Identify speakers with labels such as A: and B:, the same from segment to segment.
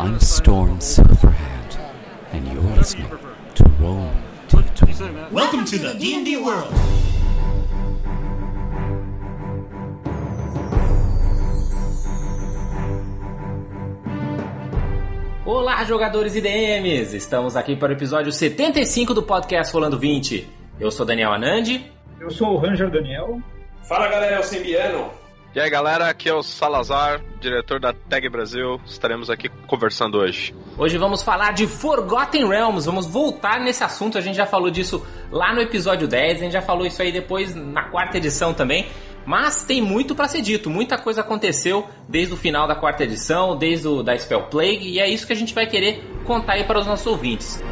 A: I'm Storm Silverhand, and you're listening to Roll D20.
B: Welcome to the D&D world.
C: Olá, jogadores e DMs! Estamos aqui para o episódio 75 do podcast Rolando 20. Eu sou Daniel Anandi.
D: Eu sou o Ranger Daniel.
E: Fala galera, é o Sembiano.
F: E aí galera, aqui é o Salazar, diretor da Tag Brasil. Estaremos aqui conversando hoje.
C: Hoje vamos falar de Forgotten Realms, vamos voltar nesse assunto. A gente já falou disso lá no episódio 10, a gente já falou isso aí depois na quarta edição também. Mas tem muito para ser dito, muita coisa aconteceu desde o final da quarta edição, desde o da Spell Plague, e é isso que a gente vai querer contar aí para os nossos ouvintes.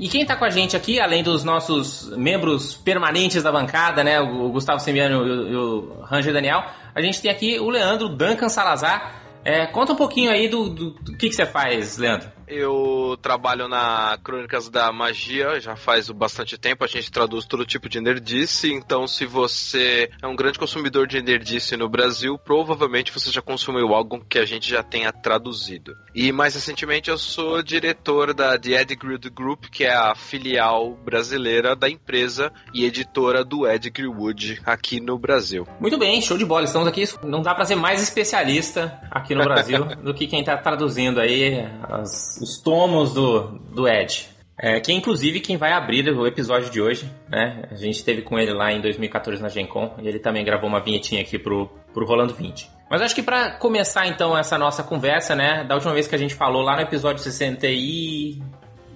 C: E quem tá com a gente aqui, além dos nossos membros permanentes da bancada, né, o Gustavo Semiano e o Ranger Daniel, a gente tem aqui o Leandro Duncan Salazar. É, conta um pouquinho aí do, do, do que, que você faz, Leandro.
F: Eu trabalho na Crônicas da Magia já faz bastante tempo. A gente traduz todo tipo de nerdice. Então, se você é um grande consumidor de nerdice no Brasil, provavelmente você já consumiu algo que a gente já tenha traduzido. E mais recentemente, eu sou diretor da The Ed Grid Group, que é a filial brasileira da empresa e editora do Ed Greenwood aqui no Brasil.
C: Muito bem, show de bola. Estamos aqui. Não dá para ser mais especialista aqui no Brasil do que quem está traduzindo aí as os tomos do, do Ed. É, que é inclusive quem vai abrir o episódio de hoje, né? A gente teve com ele lá em 2014 na Gen Con e ele também gravou uma vinhetinha aqui pro, pro Rolando 20. Mas acho que para começar então essa nossa conversa, né? Da última vez que a gente falou lá no episódio 60 e.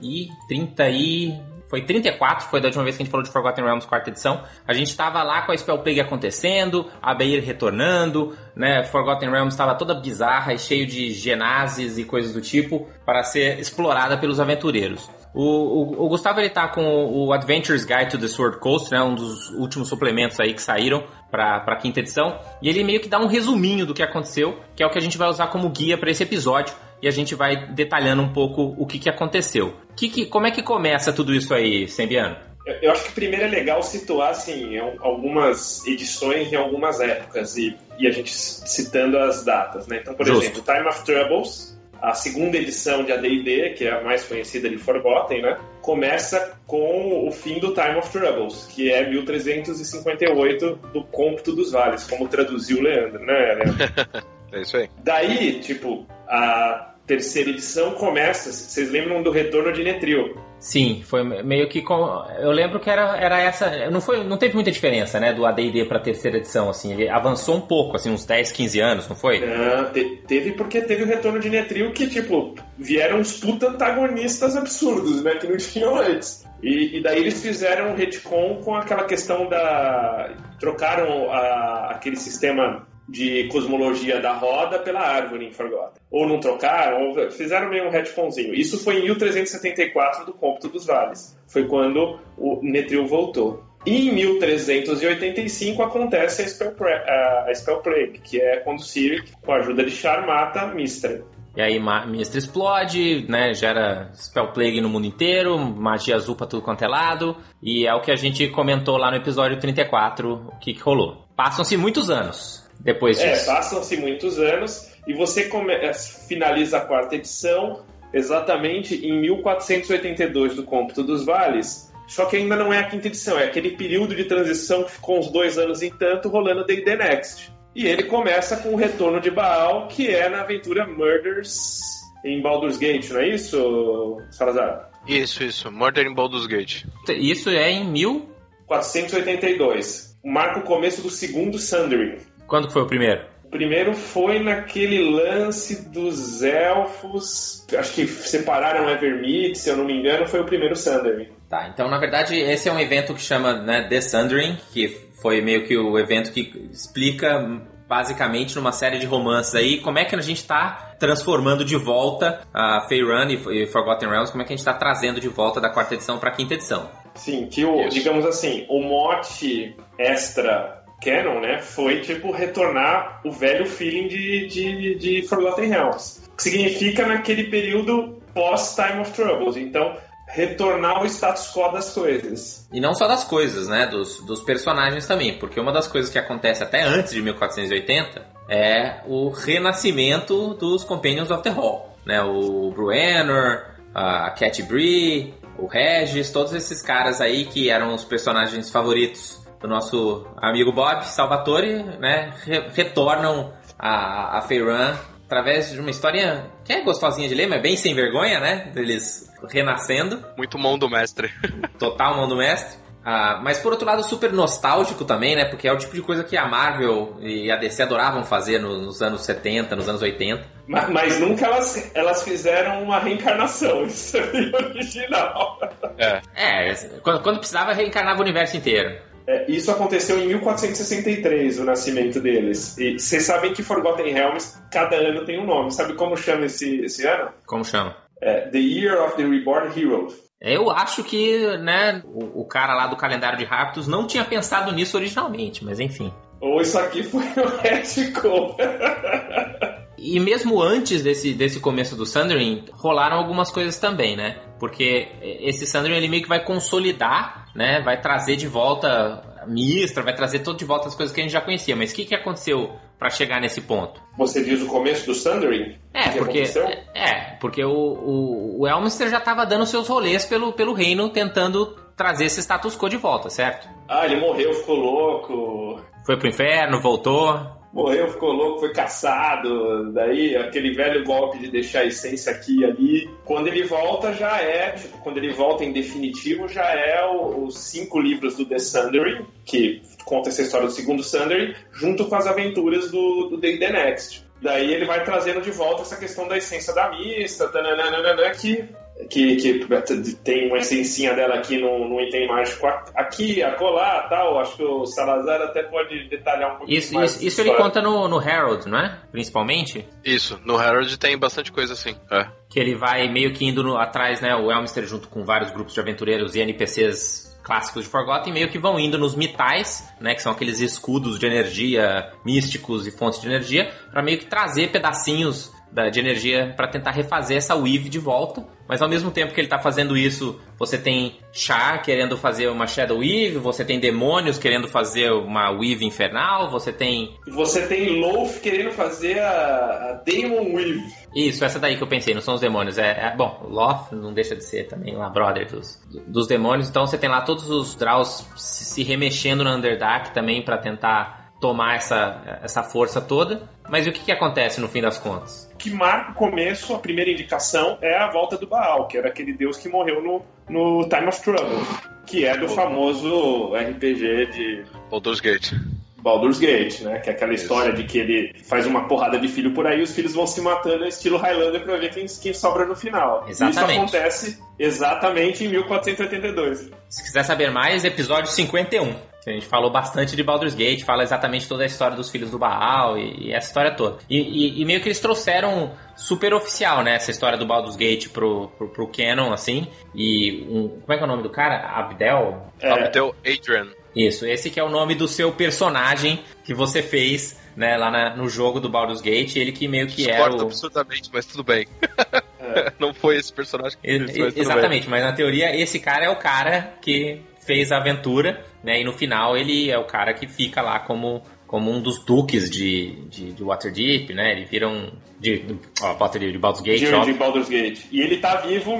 C: e 30 e foi 34, foi da última vez que a gente falou de Forgotten Realms quarta edição. A gente estava lá com a Spell Plague acontecendo, a Beir retornando, né? Forgotten Realms estava toda bizarra e cheio de genases e coisas do tipo para ser explorada pelos aventureiros. O, o, o, Gustavo ele tá com o Adventures Guide to the Sword Coast, né, um dos últimos suplementos aí que saíram para a quinta edição, e ele meio que dá um resuminho do que aconteceu, que é o que a gente vai usar como guia para esse episódio e a gente vai detalhando um pouco o que, que aconteceu. Que, que, como é que começa tudo isso aí, Sembiano?
E: Eu acho que primeiro é legal situar assim, algumas edições em algumas épocas e, e a gente citando as datas. Né? Então, por
C: Justo.
E: exemplo, Time of Troubles, a segunda edição de AD&D, que é a mais conhecida de Forgotten, né? começa com o fim do Time of Troubles, que é 1358 do Cômputo dos Vales, como traduziu o Leandro, né, Leandro?
F: é isso aí.
E: Daí, tipo, a terceira edição começa. Vocês lembram do retorno de Netril?
C: Sim, foi meio que com, eu lembro que era, era essa, não foi, não teve muita diferença, né, do AD&D para terceira edição assim, ele avançou um pouco, assim, uns 10, 15 anos, não foi?
E: Não, te, teve porque teve o retorno de Netril que tipo, vieram uns puta antagonistas absurdos, né, que não tinham antes. E, e, daí eles fizeram um retcon com aquela questão da trocaram a, aquele sistema de cosmologia da roda pela árvore em Forgotten. Ou não trocaram, ou fizeram meio um retconzinho. Isso foi em 1374 do Cômputo dos Vales. Foi quando o Netril voltou. E em 1385 acontece a Spell, a Spell Plague, que é quando Cyric, com a ajuda de Char, mata Mistra.
C: E aí Mistra explode, né? Gera Spell Plague no mundo inteiro, magia azul pra tudo quanto é lado. E é o que a gente comentou lá no episódio 34, o que, que rolou. Passam-se muitos anos depois disso.
E: É, passam-se muitos anos e você come... finaliza a quarta edição exatamente em 1482 do Cômputo dos Vales. Só que ainda não é a quinta edição, é aquele período de transição que ficou uns dois anos em tanto rolando D&D Next. E ele começa com o retorno de Baal, que é na aventura Murders em Baldur's Gate, não é isso, Salazar?
F: Isso, isso. Murder em Baldur's Gate.
C: Isso é em
E: 1482. Marca o começo do segundo Sundering.
C: Quando foi o primeiro?
E: O primeiro foi naquele lance dos elfos. Acho que separaram Evermeet, se eu não me engano, foi o primeiro Sundering.
C: Tá, então na verdade esse é um evento que chama né, The Sundering, que foi meio que o evento que explica basicamente numa série de romances aí como é que a gente está transformando de volta a Faerun e Forgotten Realms, como é que a gente está trazendo de volta da quarta edição para a quinta edição.
E: Sim, que o, digamos assim, o mote extra canon, né, foi tipo retornar o velho feeling de, de, de Forgotten Realms. Que significa naquele período pós Time of Troubles. Então, retornar ao status quo das coisas.
C: E não só das coisas, né? Dos, dos personagens também. Porque uma das coisas que acontece até antes de 1480 é o renascimento dos Companions of the Hall. Né? O Bruenor, a Cat Bree, o Regis, todos esses caras aí que eram os personagens favoritos do nosso amigo Bob Salvatore, né? Re retornam a, a Feyran através de uma história que é gostosinha de ler, mas bem sem vergonha, né? Deles renascendo.
F: Muito mão do mestre.
C: Total mão do mestre. Ah, mas por outro lado, super nostálgico também, né? Porque é o tipo de coisa que a Marvel e a DC adoravam fazer no, nos anos 70, nos anos 80.
E: Mas, mas, nunca elas, elas fizeram uma reencarnação. Isso é original.
F: É.
C: É, quando, quando precisava, reencarnava o universo inteiro.
E: É, isso aconteceu em 1463, o nascimento deles. E vocês sabem que Forgotten Realms, cada ano tem um nome. Sabe como chama esse, esse ano?
C: Como chama?
E: É, the Year of the Reborn Hero.
C: Eu acho que, né, o, o, cara lá do calendário de Raptos não tinha pensado nisso originalmente, mas enfim.
E: Ou isso aqui foi o retcon.
C: e mesmo antes desse, desse começo do Sundering, rolaram algumas coisas também, né? Porque esse Sundering ele meio que vai consolidar, né? Vai trazer de volta a Mistra, vai trazer todo de volta as coisas que a gente já conhecia. Mas o que, que aconteceu para chegar nesse ponto?
E: Você diz o começo do Sundering?
C: É, porque é, porque o, o, o Elminster já estava dando seus rolês pelo, pelo reino, tentando trazer esse status quo de volta, certo?
E: Ah, ele morreu, ficou louco.
C: Foi pro inferno, voltou.
E: Morreu, ficou louco, foi caçado. Daí, aquele velho golpe de deixar a essência aqui e ali. Quando ele volta, já é, tipo, quando ele volta em definitivo, já é o, os cinco livros do The Sundering, que conta essa história do segundo Sundering, junto com as aventuras do, do Day The Next. Daí ele vai trazendo de volta essa questão da essência da mista, tananana, que, que, que tem uma essencinha dela aqui no, no item mágico aqui, acolá, tal. Acho que o Salazar até pode detalhar um pouquinho
C: isso,
E: mais.
C: Isso, isso ele conta no, no Herald, não é? Principalmente?
F: Isso, no Herald tem bastante coisa assim. É.
C: Que ele vai meio que indo no, atrás, né? O Elmster junto com vários grupos de aventureiros e NPCs clássicos de Forgotten meio que vão indo nos mitais, né, que são aqueles escudos de energia místicos e fontes de energia, para meio que trazer pedacinhos da, de energia para tentar refazer essa weave de volta. Mas ao mesmo tempo que ele está fazendo isso, você tem Char querendo fazer uma Shadow Weave, você tem demônios querendo fazer uma Weave infernal, você tem.
E: Você tem Loaf querendo fazer a, a Demon Weave.
C: Isso, essa daí que eu pensei, não são os demônios. É, é bom, Loth não deixa de ser também lá brother dos, dos demônios. Então você tem lá todos os Draws se remexendo no Underdark também para tentar tomar essa, essa força toda. Mas o que, que acontece no fim das contas?
E: Que marca o começo, a primeira indicação, é a volta do Baal, que era aquele deus que morreu no, no Time of Trouble, que é do famoso RPG de
F: Baldur's Gate.
E: Baldur's Gate, né? Que é aquela história de que ele faz uma porrada de filho por aí e os filhos vão se matando estilo Highlander pra ver quem, quem sobra no final.
C: Exatamente.
E: Isso acontece exatamente em 1482.
C: Se quiser saber mais, episódio 51. A gente falou bastante de Baldur's Gate, fala exatamente toda a história dos filhos do Baal e, e essa história toda. E, e, e, meio que eles trouxeram super oficial, né? Essa história do Baldur's Gate pro, pro, pro canon, assim. E um, como é que é o nome do cara? Abdel?
F: É. Abdel Adrian.
C: Isso, esse que é o nome do seu personagem que você fez, né, lá na, no jogo do Baldur's Gate, ele que meio que
F: Discordo
C: era o...
F: absurdamente, mas tudo bem. É. Não foi esse personagem que
C: fez, mas Exatamente, bem. mas na teoria esse cara é o cara que fez a aventura, né, e no final ele é o cara que fica lá como como um dos duques de, de, de Waterdeep, né? Ele vira um. De, ó, Waterdeep, de Baldur's Gate.
E: De, de Baldur's Gate. E ele tá vivo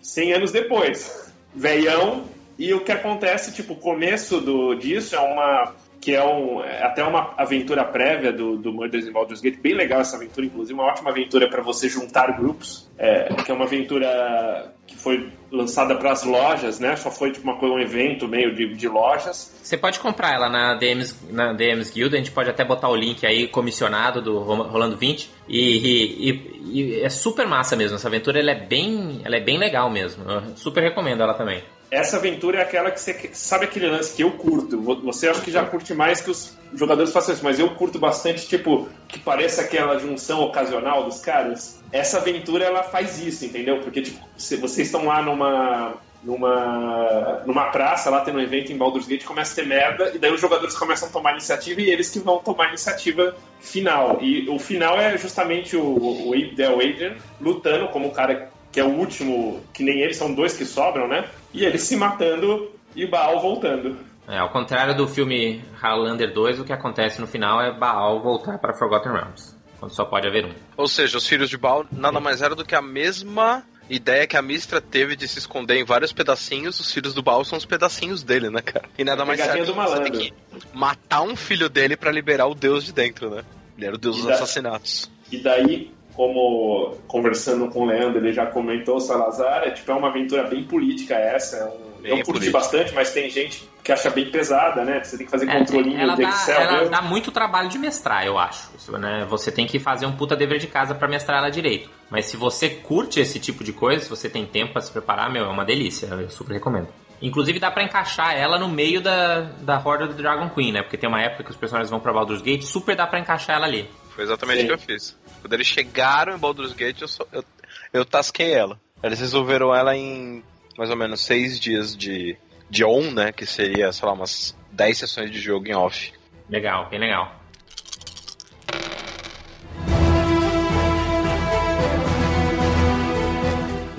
E: 100 anos depois. Veião, e o que acontece, tipo, o começo do, disso é uma. Que é, um, é até uma aventura prévia do, do Murders in Baldur's Gate. Bem legal essa aventura, inclusive. Uma ótima aventura para você juntar grupos. É, que é uma aventura que foi lançada para as lojas, né? Só foi tipo uma coisa, um evento meio de, de lojas.
C: Você pode comprar ela na DMs, na DMs Guild, a gente pode até botar o link aí comissionado do Rolando 20. E, e, e, é super massa mesmo. Essa aventura ela é bem, ela é bem legal mesmo. Eu super recomendo ela também
E: essa aventura é aquela que você sabe aquele lance que eu curto. Você acha que já curte mais que os jogadores façam isso, mas eu curto bastante, tipo, que pareça aquela junção ocasional dos caras. Essa aventura ela faz isso, entendeu? Porque tipo, vocês estão lá numa numa numa praça, lá tendo um evento em Baldur's Gate, começa a ter merda, e daí os jogadores começam a tomar iniciativa e eles que vão tomar a iniciativa final. E o final é justamente o, o Del Adrian lutando como o cara que é o último, que nem eles, são dois que sobram, né? E eles se matando e Baal voltando.
C: É, ao contrário do filme Highlander 2, o que acontece no final é Baal voltar para Forgotten Realms, quando só pode haver um.
F: Ou seja, os filhos de Baal nada mais era do que a mesma ideia que a Mistra teve de se esconder em vários pedacinhos, os filhos do Baal são os pedacinhos dele, né, cara? E nada mais certo
E: do
F: que você tem
E: malandro.
F: que matar um filho dele pra liberar o deus de dentro, né? Ele era o deus
E: E
F: dos
E: da-
F: assassinatos.
E: E daí, como conversando com o Leandro, ele já comentou o Salazar, é tipo é uma aventura bem política essa. É um,
F: Bem
E: eu curti
F: política.
E: bastante, mas tem gente que acha bem pesada, né? Você tem que fazer
C: É,
E: controlinho
C: ela
E: de
C: dá,
E: Excel.
C: ela
E: mesmo.
C: dá muito trabalho de mestrar, eu acho. Isso, né? Você tem que fazer um puta dever de casa pra mestrar ela direito. Mas se você curte esse tipo de coisa, se você tem tempo pra se preparar, meu, é uma delícia. Eu super recomendo. Inclusive dá pra encaixar ela no meio da, da horda do Dragon Queen, né? Porque tem uma época que os personagens vão pra Baldur's Gate, super dá pra encaixar ela ali.
F: Foi exatamente
E: Sim.
F: o que eu fiz. Quando eles chegaram em Baldur's Gate, eu, só- eu, eu tasquei ela. Eles resolveram ela em mais ou menos seis dias de, de on, né? Que seria, sei lá, umas 10 sessões de jogo em off.
C: Legal, bem legal.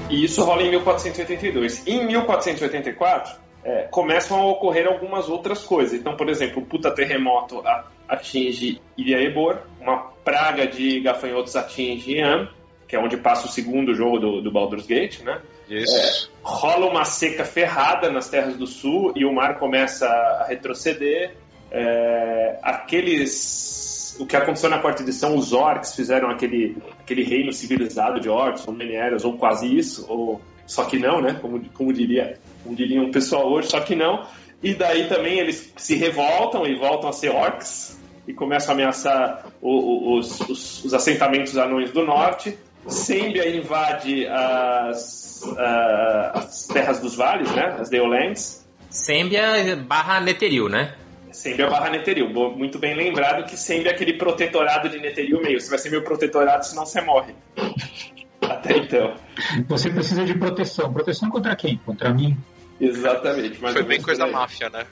E: E isso rola em 1482. Em 1484, é, começam a ocorrer algumas outras coisas. Então, por exemplo, o puta terremoto a- atinge Ilha Ebor, uma praga de gafanhotos atinge Ian, que é onde passa o segundo jogo do, do Baldur's Gate, né?
F: Isso.
E: rola uma seca ferrada nas terras do sul e o mar começa a retroceder. É, aqueles. O que aconteceu na quarta edição, os orcs fizeram aquele, aquele reino civilizado de orcs, ou menérios, ou quase isso, ou só que não, né? Como, como diria como diria um pessoal hoje, só que não. E daí também eles se revoltam e voltam a ser orcs e começam a ameaçar o- o- os, os- os assentamentos anões do norte. Sembia invade as, ah, as terras dos vales, né? As Deolands.
C: Sembia barra Netheril, né?
E: Sembia barra Netheril. Bo- Muito bem lembrado que Sembia é aquele protetorado de Netheril meio. Você vai ser meu protetorado, senão você morre. Até então.
D: Você precisa de proteção. Proteção contra quem? Contra mim.
E: Exatamente.
F: Foi bem coisa
E: aí.
F: máfia, né?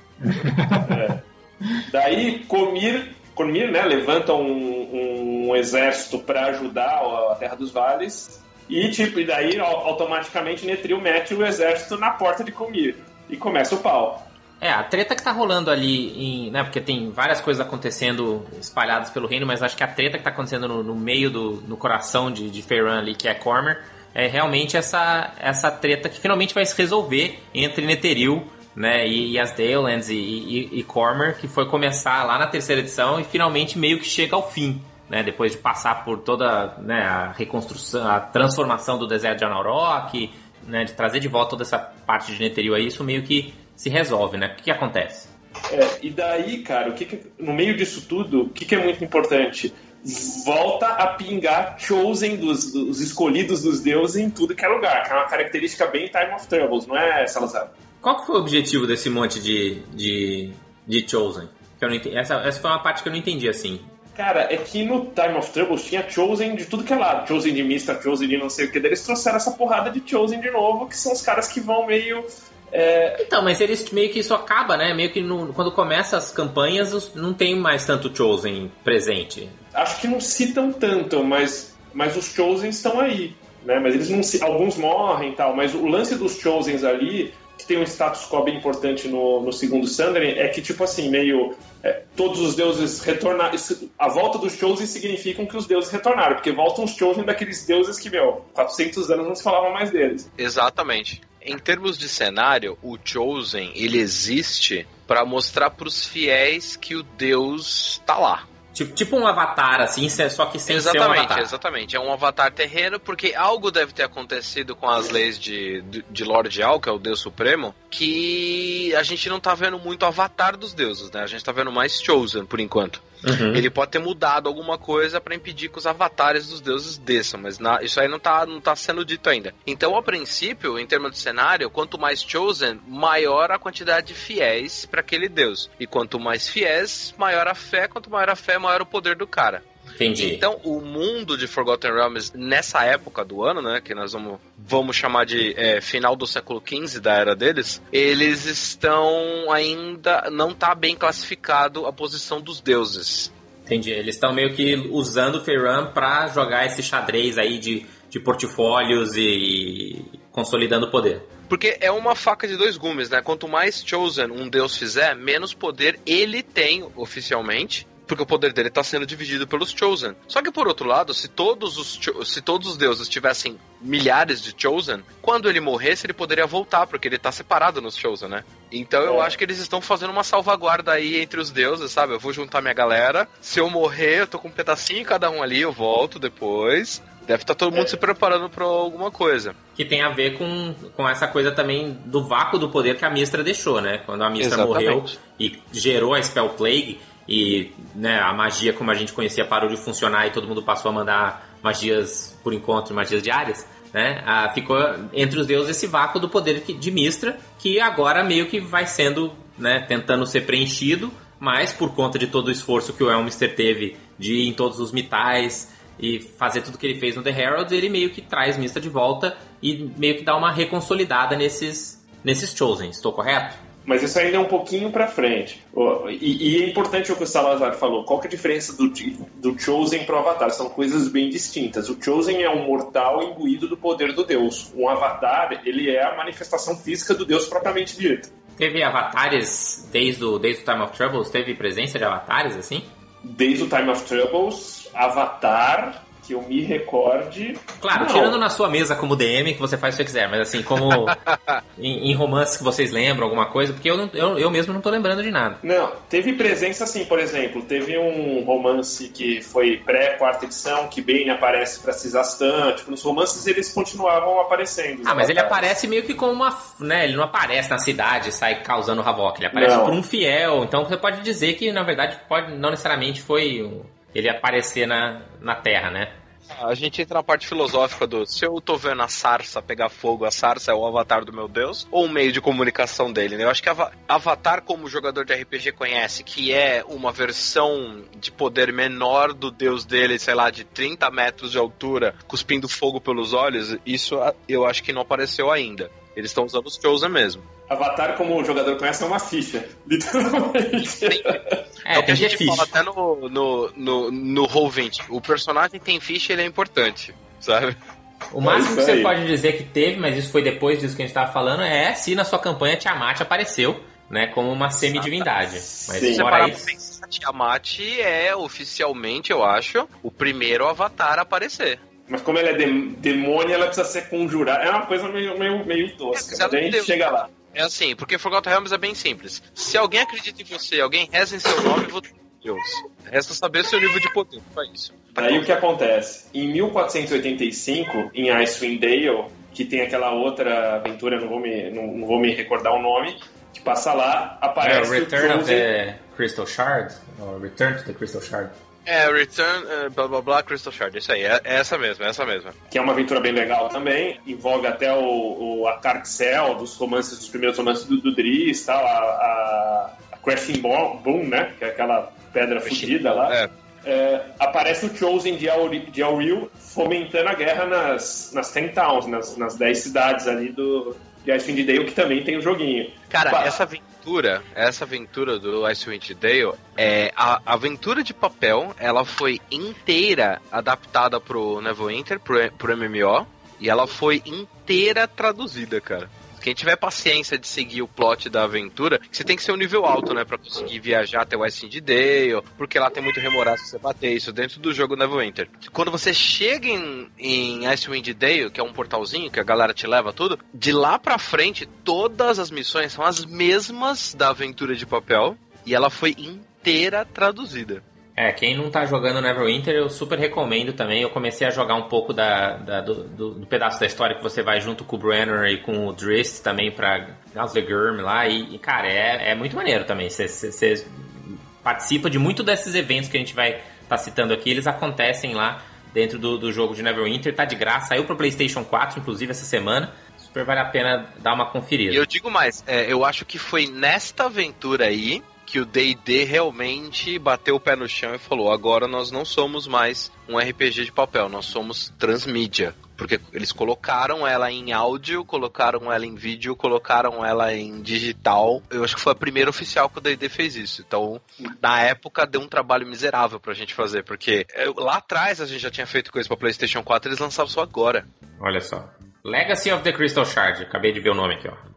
E: Daí Comir, Comir né, levanta um, um exército para ajudar a Terra dos Vales e tipo e daí au- automaticamente Netril mete o exército na porta de Comir e começa o pau.
C: É, a treta que tá rolando ali, em, né, porque tem várias coisas acontecendo espalhadas pelo reino, mas acho que a treta que tá acontecendo no, no meio do no coração de, de Feyran ali, que é Cormer, é realmente essa, essa treta que finalmente vai se resolver entre Netheril né, e, e as Dalelands e, e, e Cormer, que foi começar lá na terceira edição e finalmente meio que chega ao fim. Né, depois de passar por toda né, a reconstrução, a transformação do deserto de Anauroch, né, de trazer de volta toda essa parte de Netheril aí, isso meio que se resolve, né? O que, que acontece?
E: É, e daí, cara, o que, que- no meio disso tudo, o que, que é muito importante? Volta a pingar Chosen dos, dos escolhidos dos deuses em tudo que é lugar, que é uma característica bem Time of Troubles, não é, Salazar?
C: Qual que foi o objetivo desse monte de, de, de Chosen? Que eu não entendi. Essa, essa foi uma parte que eu não entendi, assim.
E: Cara, é que no Time of Troubles tinha Chosen de tudo que é lado. Chosen de Mista, Chosen de não sei o que. Daí eles trouxeram essa porrada de Chosen de novo, que são os caras que vão meio. é,
C: Então, mas eles meio que isso acaba, né? Meio que no- quando começa as campanhas, não tem mais tanto Chosen presente.
E: acho que não citam tanto, mas, mas os Chosen estão aí. Né? Mas eles não ci- Alguns morrem e tal, mas o lance dos Chosens ali, que tem um status quo bem importante no, no segundo Sundering, é que, tipo assim, meio. é, todos os deuses retornaram. A volta dos Chosen significam que os deuses retornaram, porque voltam os Chosen daqueles deuses que, meu, 400 anos não se falava mais deles.
F: Exatamente. Em termos de cenário, o Chosen ele existe pra mostrar pros fiéis que o Deus tá lá.
C: Tipo, tipo um avatar, assim, só que sem ser um
F: exatamente,
C: avatar.
F: exatamente. É um avatar terreno porque algo deve ter acontecido com as leis de, de, de Lord Al, que é o Deus Supremo, que a gente não tá vendo muito avatar dos deuses, né? A gente tá vendo mais Chosen por enquanto.
C: Uhum.
F: Ele pode ter mudado alguma coisa pra impedir que os avatares dos deuses desçam, mas na- isso aí não tá, não tá sendo dito ainda. Então, a princípio, em termos de cenário, quanto mais chosen, maior a quantidade de fiéis para aquele deus. E quanto mais fiéis, maior a fé, quanto maior a fé, maior o poder do cara.
C: Entendi.
F: Então, o mundo de Forgotten Realms nessa época do ano, né, que nós vamos, vamos chamar de é, final do século XV da era deles, eles estão ainda não tá bem classificado a posição dos deuses.
C: Entendi. Eles estão meio que usando o Feyran pra jogar esse xadrez aí de, de portfólios e consolidando o poder.
F: Porque é uma faca de dois gumes, né? Quanto mais Chosen um deus fizer, menos poder ele tem oficialmente. Porque o poder dele está sendo dividido pelos Chosen. Só que por outro lado, se todos os se todos os deuses tivessem milhares de Chosen, quando ele morresse, ele poderia voltar, porque ele está separado nos Chosen, né? Então eu
E: É.
F: acho que eles estão fazendo uma salvaguarda aí entre os deuses, sabe? Eu vou juntar minha galera. Se eu morrer, eu tô com um pedacinho em cada um ali, eu volto depois. Deve estar todo mundo se preparando para alguma coisa.
C: Que tem a ver com, com essa coisa também do vácuo do poder que a Mistra deixou, né? Quando a Mistra
F: Exatamente.
C: morreu e gerou a Spell Plague e né, a magia como a gente conhecia parou de funcionar e todo mundo passou a mandar magias por encontro, magias diárias, né? Ah, ficou entre os deuses esse vácuo do poder de Mistra que agora meio que vai sendo, né, tentando ser preenchido, mas por conta de todo o esforço que o Elmister teve de ir em todos os mitais e fazer tudo que ele fez no The Herald, ele meio que traz Mista de volta e meio que dá uma reconsolidada nesses, nesses Chosen. Estou correto?
E: Mas isso ainda é um pouquinho pra frente. E, e é importante o que o Salazar falou. Qual é a diferença do, do Chosen pro Avatar? São coisas bem distintas. O Chosen é um mortal imbuído do poder do Deus. Um Avatar, ele é a manifestação física do Deus propriamente dito.
C: Teve avatares desde o, desde o Time of Troubles? Teve presença de avatares assim?
E: Desde o Time of Troubles, Avatar, que eu me recorde.
C: Claro,
E: Não.
C: tirando na sua mesa como DM, que você faz o que você quiser, mas assim, como em, em romances que vocês lembram, alguma coisa, porque eu, não- eu, eu mesmo não tô lembrando de nada.
E: Não, teve presença sim, por exemplo, teve um romance que foi pré-quarta edição, que Bane aparece pra Cisastan, tipo, nos romances eles continuavam aparecendo.
C: Ah, mas ele aparece meio que como uma. né? Ele não aparece na cidade e sai causando havoc. Ele aparece
E: Não.
C: por um fiel. Então você pode dizer que, na verdade, pode não necessariamente foi ele aparecer na, na Terra, né?
F: A gente entra na parte filosófica do se eu tô vendo a sarça pegar fogo, a sarça é o avatar do meu deus, ou um meio de comunicação dele, né? Eu acho que ava- avatar, como o jogador de RPG conhece, que é uma versão de poder menor do deus dele, sei lá, de 30 metros de altura, cuspindo fogo pelos olhos, isso eu acho que não apareceu ainda. Eles estão usando os Chosen mesmo.
E: Avatar, como o jogador conhece, é uma ficha, literalmente.
C: É,
F: é o que a
C: ter
F: gente fala
C: ficha.
F: até no, no, no, no Roll20. O personagem tem ficha e ele é importante, sabe?
C: O máximo que
E: isso
C: você pode dizer que teve, mas isso foi depois disso que a gente tava falando, é se na sua campanha Tiamat apareceu, né? Como uma semidivindade. Mas
E: Sim.
C: Fora isso.
F: pensar, Tiamat é oficialmente, eu acho, o primeiro avatar a aparecer.
E: Mas como ela é dem- demônio, ela precisa ser conjurada. É uma coisa meio, meio, meio tosca,
F: É,
E: mas a gente chega lá.
F: É assim, porque Forgotten Realms é bem simples. Se alguém acredita em você, alguém reza em seu nome, você é Deus. Resta saber seu nível de poder para isso.
E: Aí o que acontece? Em 1485, em Icewind Dale, que tem aquela outra aventura, não vou me, não, não vou me recordar o nome, que passa lá,
C: É,
E: aparece
C: o Return
E: o
C: of
E: Chosen,
C: the Crystal Shard, ou Return to the Crystal Shard.
F: É, Return, eh, blá blá blá, Crystal Shard. Isso aí, é, é essa mesma, é essa mesma.
E: que é uma aventura bem legal também, envolve até o, o a Carxel, dos romances, dos primeiros romances do, do Driz, tal, a, a, a Crashing Bo- Boom, né, que é aquela pedra fugida lá.
F: É.
E: É, aparece o Chosen de Auri- de Auril fomentando a guerra nas, nas Ten Towns, nas, nas 10 cidades ali do, de Icewind Dale, que também tem o joguinho.
F: Cara,
E: Pá.
F: essa aventura, essa aventura do Icewind Dale, é, a a aventura de papel, ela foi inteira adaptada pro Neverwinter, pro, pro MMO, e ela foi inteira traduzida, cara. Quem tiver paciência de seguir o plot da aventura, você tem que ser um nível alto, né, Pra conseguir viajar até o Icewind Dale, porque lá tem muito remoraço pra você bater isso dentro do jogo Neverwinter. Quando você chega em, em Icewind Dale, que é um portalzinho que a galera te leva tudo, de lá pra frente todas as missões são as mesmas da aventura de papel e ela foi inteira traduzida.
C: É, quem não tá jogando Neverwinter, eu super recomendo também. Eu comecei a jogar um pouco da, da- do, do- do pedaço da história que você vai junto com o Brenner e com o Drist também pra Gurm lá. E, e, cara, é, é muito maneiro também. Você- participa de muito desses eventos que a gente vai estar tá citando aqui. Eles acontecem lá dentro do, do jogo de Neverwinter. Tá de graça. Saiu pro PlayStation 4, inclusive, essa semana. Super vale a pena dar uma conferida.
F: E eu digo mais, é, eu acho que foi nesta aventura aí que o D&D realmente bateu o pé no chão e falou: agora nós não somos mais um RPG de papel, nós somos transmídia. Porque eles colocaram ela em áudio, colocaram ela em vídeo, colocaram ela em digital. Eu acho que foi a primeira oficial que o D&D fez isso. Então, na época, deu um trabalho miserável pra gente fazer. Porque é, lá atrás a gente já tinha feito coisa pra PlayStation 4 eles lançavam só agora.
C: Olha só. Legacy of the Crystal Shard. Acabei de ver o nome aqui, ó.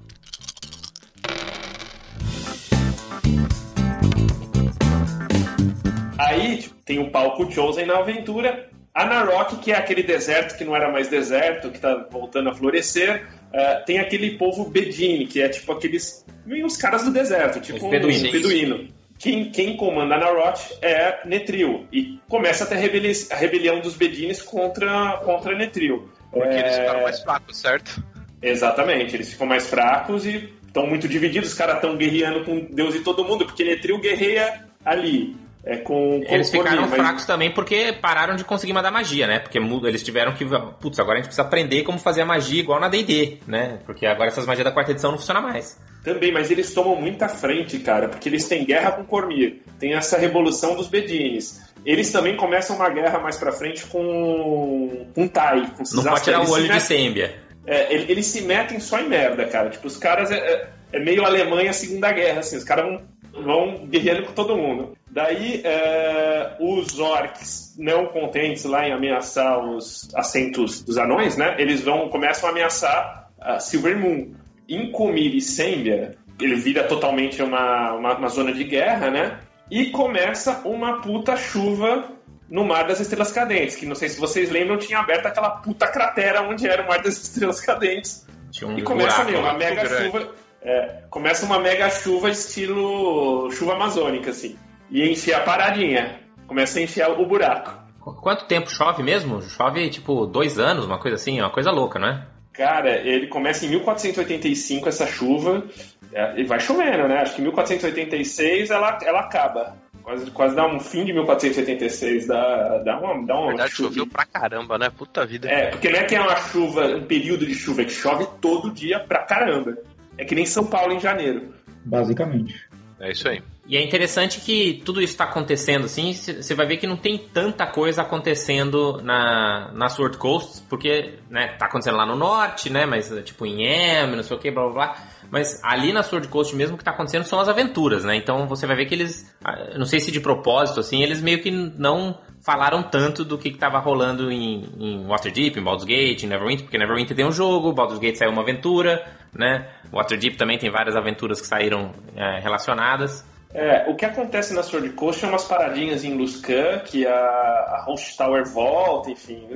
E: Aí tipo, tem o palco Chosen na aventura. A Narok, que é aquele deserto que não era mais deserto, que tá voltando a florescer. Uh, tem aquele povo Bedini, que é tipo aqueles. meio os caras do deserto, tipo
C: Os
E: um
C: beduínos.
E: beduíno. Quem, quem comanda a Narok é Netril. E começa a ter a, rebeli a rebelião dos Bedines contra, contra Netril.
F: Porque
E: É,
F: eles ficaram mais fracos, certo?
E: Exatamente, eles ficam mais fracos e estão muito divididos. Os caras estão guerreando com Deus e todo mundo, porque Netril guerreia ali. É com, com
C: Eles ficaram
E: mas-
C: fracos também porque pararam de conseguir mandar magia, né? Porque eles tiveram que. Putz, agora a gente precisa aprender como fazer a magia igual na DD, né? Porque agora essas magias da quarta edição não funcionam mais.
E: Também, mas eles tomam muita frente, cara, porque eles têm guerra com Cormir, tem essa revolução dos Bedines. Eles também começam uma guerra mais pra frente com com Tai, com
C: Não pode tirar o olho de Sembia.
E: é, ele- eles se metem só em merda, cara. Tipo, os caras é, é- é meio Alemanha Segunda Guerra, assim. Os caras vão, vão guerreando com todo mundo. Daí, é, os orcs não contentes lá em ameaçar os assentos dos anões, né? Eles vão começam a ameaçar a Silver Moon. Em Comir e Sembia, ele vira totalmente uma, uma, uma zona de guerra, né? E começa uma puta chuva no Mar das Estrelas Cadentes, que não sei se vocês lembram, tinha aberto aquela puta cratera onde era o Mar das Estrelas Cadentes.
C: Tinha um
E: E começa
C: buraco
E: mesmo, uma mega
F: grande.
E: chuva. É, começa uma mega chuva estilo chuva amazônica, assim. E encher a paradinha. Começa a encher o buraco.
C: Qu- Quanto tempo chove mesmo? Chove tipo dois anos, uma coisa assim, uma coisa louca, não é?
E: Cara, ele começa em 1485 essa chuva. é, E vai chovendo, né? Acho que em 1486 ela, ela acaba. Quase, quase dá um fim de 1486. Dá, dá uma, dá
F: Na
E: uma
F: verdade,
E: chuva.
F: choveu pra caramba, né? Puta vida.
E: É, porque não é que é uma chuva, um período de chuva, é que chove todo dia pra caramba. É que nem São Paulo em janeiro.
D: Basicamente.
F: É isso aí.
C: E é interessante que tudo isso está acontecendo assim, você vai ver que não tem tanta coisa acontecendo na, na Sword Coast, porque, né, tá acontecendo lá no norte, né, mas tipo em Em, não sei o que, blá blá blá. Mas ali na Sword Coast mesmo o que tá acontecendo são as aventuras, né? Então você vai ver que eles, ah, não sei se de propósito, assim, eles meio que não falaram tanto do que, que tava rolando em, em Waterdeep, em Baldur's Gate, em Neverwinter, porque Neverwinter tem um jogo, Baldur's Gate saiu uma aventura, né? Waterdeep também tem várias aventuras que saíram é, relacionadas.
E: É, o que acontece na Sword Coast é umas paradinhas em Luskan, que a, a Host Tower volta, enfim.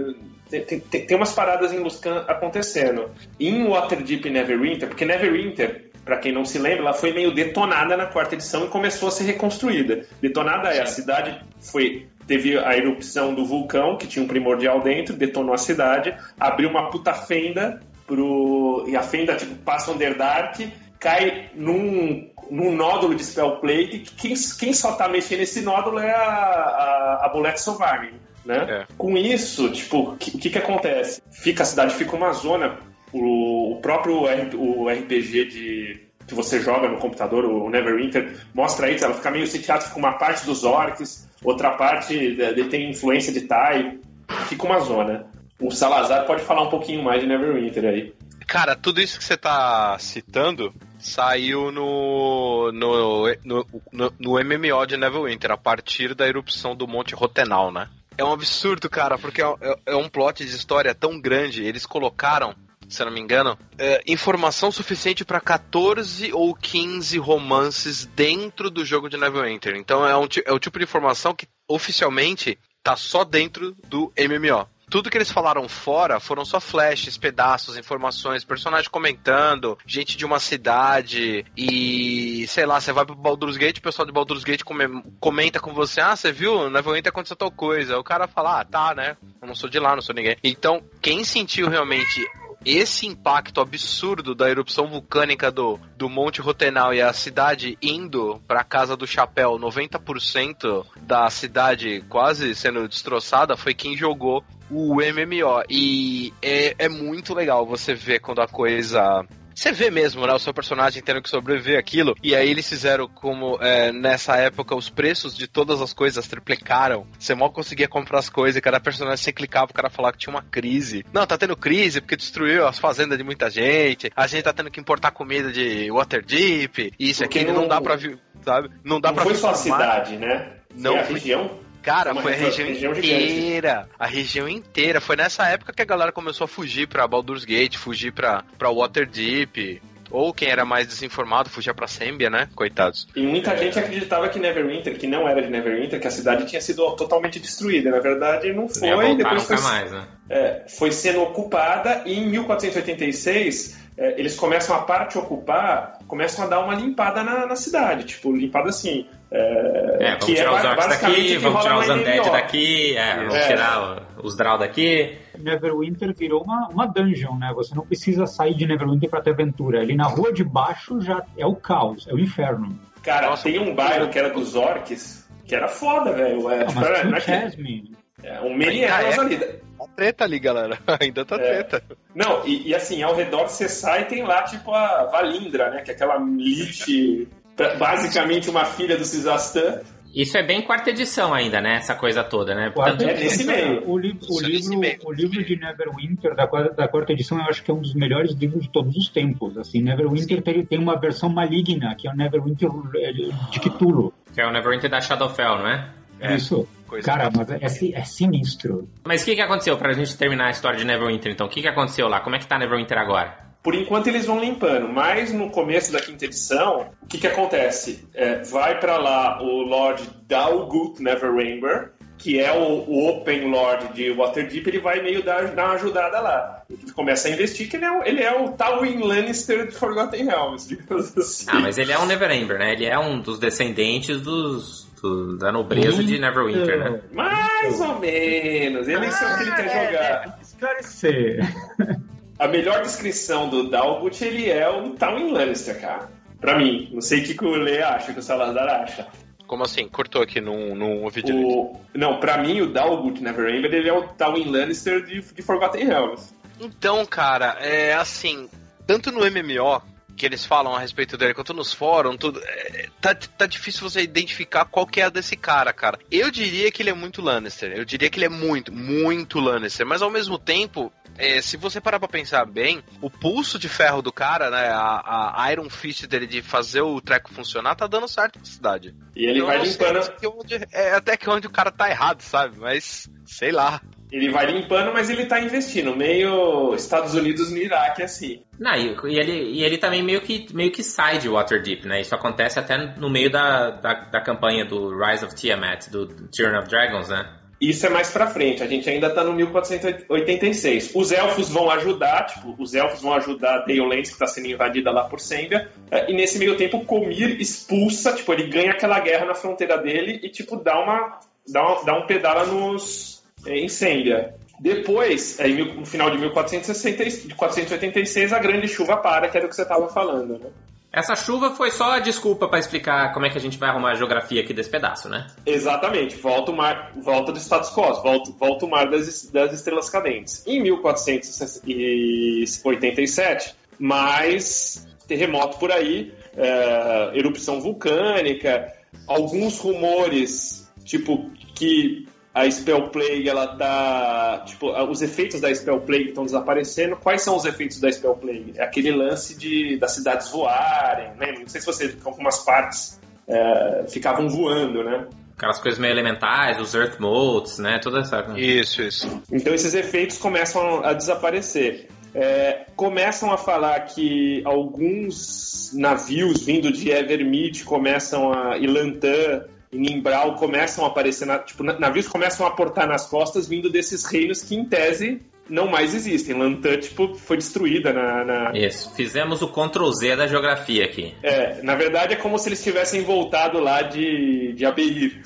E: Tem, tem, tem umas paradas em Luskan acontecendo. Em Waterdeep e Neverwinter, porque Neverwinter, pra quem não se lembra, ela foi meio detonada na quarta edição e começou a ser reconstruída. Detonada é, a cidade foi teve a erupção do vulcão, que tinha um primordial dentro, detonou a cidade, abriu uma puta fenda pro. E a fenda, tipo, passa Underdark, cai num, num nódulo de Spellplate, que quem, quem só tá mexendo nesse nódulo é a, a, a Bullet Sovarni, né?
F: É.
E: Com isso, tipo, o que, que que acontece? Fica, a cidade fica uma zona, o, o próprio o RPG de que você joga no computador, o Neverwinter, mostra isso, ela fica meio sitiada, fica uma parte dos orcs, outra parte eh, tem influência de Tai, fica uma zona. O Salazar pode falar um pouquinho mais de Neverwinter aí.
F: Cara, tudo isso que você tá citando saiu no, no, no, no, no MMO de Neverwinter, a partir da erupção do Monte Rotenal, né? É um absurdo, cara, porque é, é- é um plot de história tão grande. Eles colocaram, se eu não me engano, é, informação suficiente pra 14 ou 15 romances dentro do jogo de Neverwinter. Então é, um, é o tipo de informação que oficialmente tá só dentro do MMO. Tudo que eles falaram fora foram só flashes, pedaços, informações, personagem comentando, gente de uma cidade e sei lá, você vai pro Baldur's Gate, o pessoal de Baldur's Gate come- comenta com você, ah, você viu? Na Neverwinter aconteceu tal coisa. O cara fala, ah, tá, né? Eu não sou de lá, não sou ninguém. Então, quem sentiu realmente esse impacto absurdo da erupção vulcânica do, do Monte Rotenal e a cidade indo pra casa do chapéu, 90% da cidade quase sendo destroçada, foi quem jogou o MMO. E é, é muito legal você ver quando a coisa você vê mesmo, né, o seu personagem tendo que sobreviver aquilo. E aí eles fizeram como é, nessa época os preços de todas as coisas triplicaram. Você mal conseguia comprar as coisas e cada personagem você clicava, o cara falava que tinha uma crise. Não, tá tendo crise porque destruiu as fazendas de muita gente. A gente tá tendo que importar comida de Waterdeep. Isso,
E: Porque
F: aquilo não,
E: não-
F: dá pra sabe? Não dá
E: Não
F: pra
E: foi só a cidade, né?
F: Não
E: Foi a região?
F: Cara, foi a
E: região-
F: região,
E: região gigante.
F: inteira. A região inteira. Foi nessa época que a galera começou a fugir pra Baldur's Gate, fugir pra, pra Waterdeep. Ou quem era mais desinformado, fugia pra Sembia, né? Coitados.
E: E muita gente acreditava que Neverwinter, que não era de Neverwinter, que a cidade tinha sido totalmente destruída. Na verdade, não foi.
C: Ia voltar
E: depois
C: nunca
E: foi,
C: mais, né?
E: é, foi sendo ocupada e em 1486 é, eles começam a parte ocupar, começam a dar uma limpada na, na cidade, tipo limpada assim. É,
C: É, vamos
E: que
C: tirar
E: é
C: os orcs daqui, vamos tirar os undead daqui, é, vamos
E: É.
C: tirar os draw daqui.
D: Neverwinter virou uma, uma dungeon, né? Você não precisa sair de Neverwinter pra ter aventura. Ali na rua de baixo já é o caos, é o inferno.
E: Cara,
F: Nossa,
E: tem um bairro que era dos orcs, que era foda, velho. É,
D: Não,
E: tipo,
D: mas
E: era,
D: tinha
E: não
D: o
E: é que-
D: Chasme.
E: é um
F: Ah, é?
E: ali.
F: Tá treta ali, galera. Ainda tá
E: É.
F: treta.
E: Não, e, e assim, ao redor você sai tem lá, tipo, a Valindra, né? Que é aquela Lich, basicamente uma filha do Cisastan.
C: Isso é bem quarta edição ainda, né? Essa coisa toda, né?
D: Quarta
C: Tanto-
E: É nesse meio.
D: O, li- o
F: é
D: livro,
F: meio.
D: o livro de Neverwinter da, quarta- da quarta edição eu acho que é um dos melhores livros de todos os tempos. Assim, Neverwinter tem, tem uma versão maligna, que é o Neverwinter eh, de Cthulhu.
C: Que é o Neverwinter da Shadowfell, não é?
D: Isso.
F: Coisa
D: Cara, mas é, é sinistro.
C: Mas o que, que aconteceu pra gente terminar a história de Neverwinter, então? O que, que aconteceu lá? Como é que tá Neverwinter agora?
E: Por enquanto eles vão limpando, mas no começo da quinta edição, o que que acontece? É, vai pra lá o Lord Dalgut Neverember, que é o, o Open Lord de Waterdeep, ele vai meio dar, dar uma ajudada lá. Ele começa a investir que ele é, o- ele é o Tywin Lannister de Forgotten Realms, digamos assim.
C: Ah, mas ele é um Neverember, né? Ele é um dos descendentes dos, do- da nobreza de Neverwinter, né?
E: Mais ou menos, ele sabe o que ele quer jogar.
D: Esclarecer.
E: A melhor descrição do Dalgut, ele é o Tywin Lannister, cara. Pra mim. Não sei o que, que o Lê acha, que o Salazar acha.
F: Como assim? Cortou aqui num, num ouvi direito.
E: O... Não, pra mim o Dalgut Neverember, ele é o Tywin Lannister de, de Forgotten Realms.
F: Então, cara, é assim, tanto no MMO que eles falam a respeito dele, quanto nos fóruns, tudo, é, tá, tá difícil você identificar qual que é a desse cara, cara. Eu diria que ele é muito Lannister, eu diria que ele é muito, muito Lannister, mas ao mesmo tempo, é, se você parar pra pensar bem, o pulso de ferro do cara, né, a, a Iron Fist dele de fazer o treco funcionar, tá dando certo na cidade.
E: E ele
F: Eu
E: vai limpando.
F: até onde- é, até que onde o cara tá errado, sabe? Mas, sei lá.
E: Ele vai limpando, mas ele tá investindo. Meio Estados Unidos no Iraque, assim.
C: Não, e, e ele, e ele também meio que, meio que sai de Waterdeep, né? Isso acontece até no meio da, da, da campanha do Rise of Tiamat, do Tyrion of Dragons, né?
E: Isso é mais pra frente, a gente ainda tá no 1486. Os elfos vão ajudar, tipo, os elfos vão ajudar a Deolentes, que tá sendo invadida lá por Sembia. eh, E nesse meio tempo, Comir expulsa, tipo, ele ganha aquela guerra na fronteira dele e, tipo, dá uma. dá, uma, dá um pedala nos. Eh, em Sembia. Depois, mil- no final de 1460, de 486, a grande chuva para, que era o que você tava falando, né?
C: Essa chuva foi só a desculpa pra explicar como é que a gente vai arrumar a geografia aqui desse pedaço, né?
E: Exatamente, volta o mar, volta do status quo, volta, volta o mar das, das estrelas cadentes. Em 1487, mais terremoto por aí, é, erupção vulcânica, alguns rumores, tipo, que a Spell Plague, ela tá. Tipo, os efeitos da Spell Plague estão desaparecendo. Quais são os efeitos da Spell Plague? É aquele lance de, das cidades voarem, né? Não sei se você. Algumas partes é, ficavam voando, né?
C: Aquelas coisas meio elementais, os Earth Modes, né? Toda essa.
F: Isso, isso.
E: Então esses efeitos começam a desaparecer. É, começam a falar que alguns navios vindo de Evermeet começam a. e Lantan e Nimbral começam a aparecer. Na, tipo, na- navios começam a portar nas costas vindo desses reinos que, em tese, não mais existem. Lantan, tipo, foi destruída na- na,
C: Isso. Fizemos o Ctrl Z da geografia aqui.
E: É, na verdade é como se eles tivessem voltado lá de, de Abeir.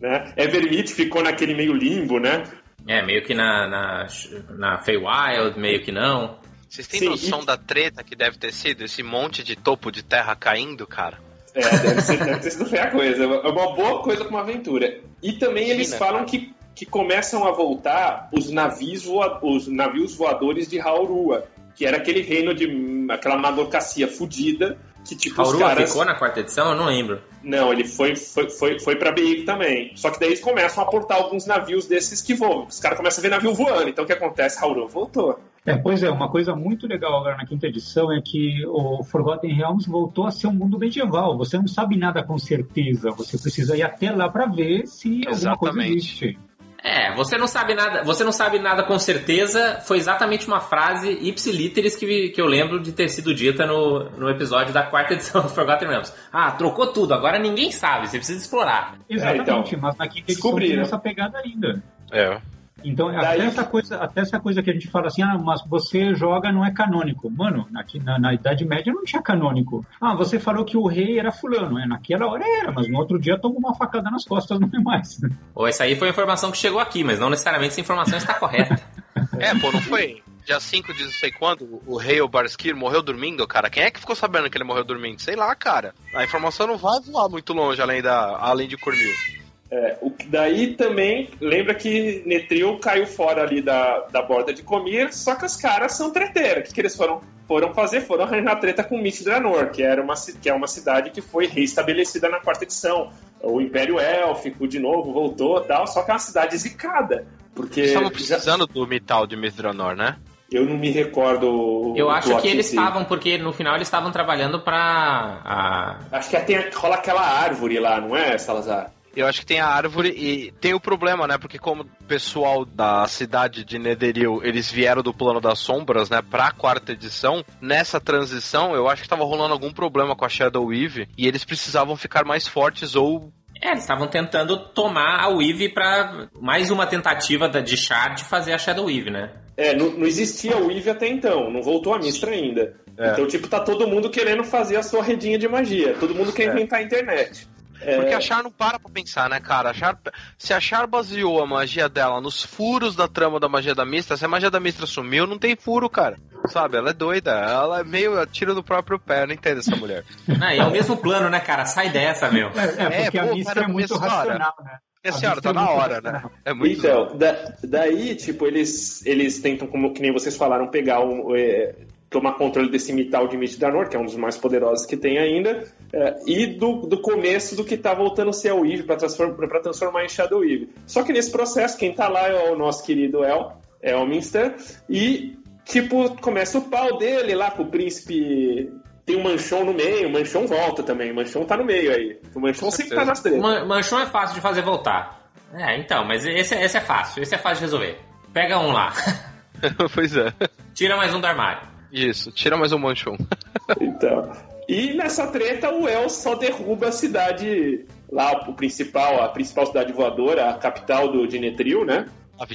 E: Né? Evermeet ficou naquele meio limbo, né?
C: É, meio que na, na, na Feywild, meio que não.
F: Vocês têm
E: Sim,
F: noção
E: e-
F: da treta que deve ter sido? Esse monte de topo de terra caindo, cara?
E: É, deve, ser, deve ter sido feia coisa. É uma boa coisa pra uma aventura. E também eles
F: Imagina,
E: falam que, que começam a voltar os navios, voa- os navios voadores de Haurua, que era aquele reino de aquela magocracia fudida que tipo
C: Haurua
E: caras...
C: ficou na quarta edição? Eu não lembro.
E: Não, ele foi, foi, foi, foi pra BI também. Só que daí eles começam a aportar alguns navios desses que voam. Os caras começam a ver navio voando. Então o que acontece? Haurua voltou.
D: É, pois é, uma coisa muito legal agora na quinta edição é que o Forgotten Realms voltou a ser um mundo medieval. Você não sabe nada com certeza. Você precisa ir até lá para ver se alguma coisa
F: Exatamente.
D: existe.
C: É, você não sabe nada, você não sabe nada com certeza, foi exatamente uma frase ipsiliteris que, que eu lembro de ter sido dita no, no episódio da quarta edição do Forgotten Realms. Ah, trocou tudo, agora ninguém sabe, você precisa explorar.
D: Exatamente,
E: então,
D: mas na quinta edição
E: descobriram.
D: tem essa pegada ainda.
F: É.
D: Então,
E: Daí-
D: até, essa coisa, até essa coisa que a gente fala assim, ah, mas você joga não é canônico. Mano, aqui na, na Idade Média não tinha canônico. Ah, você falou que o rei era fulano. É, naquela hora era, mas no outro dia tomou uma facada nas costas, não é mais.
C: Ou essa aí foi a informação que chegou aqui, mas não necessariamente essa informação está correta.
F: É, pô, não foi? Dia 5 de não sei quando, o rei Obarskir morreu dormindo, cara. Quem é que ficou sabendo que ele morreu dormindo? Sei lá, cara. A informação não vai voar muito longe além, da, além de Cormir.
E: É, o daí também, lembra que Netril caiu fora ali da, da borda de Comir, só que os caras são treteiros. O que, que eles foram, foram fazer? Foram arranjar treta com Mistranor, que, era uma, que é uma cidade que foi reestabelecida na quarta edição. O Império Élfico, de novo, voltou e tal, só que é uma cidade zicada. Porque
F: Eles estavam
E: já-
F: precisando do Mital de Mithranor, né?
E: eu não me recordo. o-
C: Eu acho que eles estavam, porque no final eles estavam trabalhando pra. a-
E: Acho que tem, rola aquela árvore lá, não é, Salazar?
F: Eu acho que tem a árvore e tem o problema, né? Porque como o pessoal da cidade de Netheril, eles vieram do plano das sombras, né, pra quarta edição, nessa transição, eu acho que tava rolando algum problema com a Shadow Weave e eles precisavam ficar mais fortes ou
C: É, eles estavam tentando tomar a Weave pra mais uma tentativa da, de Shard fazer a Shadow Weave, né?
E: É, não, não existia o Weave até então, não voltou a Mistra ainda.
F: É.
E: Então, tipo, tá todo mundo querendo fazer a sua redinha de magia. Todo mundo quer
F: É.
E: inventar a internet. É,
F: Porque a Char não para pra pensar, né, cara? A Char, se a Char baseou a magia dela nos furos da trama da magia da Mistra, se a magia da Mistra sumiu, não tem furo, cara. Sabe? Ela é doida. Ela é meio tira do próprio pé. Eu não entendo essa mulher.
C: Ah, e é o mesmo plano, né, cara? Sai dessa, meu.
D: É, é porque
F: É,
D: a
F: pô,
D: Mistra
F: cara,
D: é muito racional, né?
F: E a
D: A
F: senhora,
D: Mistra
F: tá
D: é
F: na hora, né? É muito.
E: Então, da- daí, tipo, eles, eles tentam, como que nem vocês falaram, pegar um. é, tomar controle desse Mital de Mithranor, que é um dos mais poderosos que tem ainda, é, e do, do começo do que tá voltando a ser o Eve para transformar, pra transformar em Shadow Eve. Só que nesse processo, quem tá lá é o nosso querido El, Elminster, e, tipo, começa o pau dele lá com o príncipe. Tem um manchão no meio, o manchão volta também, o manchão tá no meio aí. O manchão sempre tá nas.
C: Man Manchon é fácil de fazer voltar. É, então, mas esse, é- esse é fácil, esse é fácil de resolver. Pega um lá,
F: pois é.
C: tira mais um do armário.
F: Isso, tira mais um manchão.
E: Então. E nessa treta, o El só derruba a cidade lá, o principal, a principal cidade voadora, a capital do de Netril, né?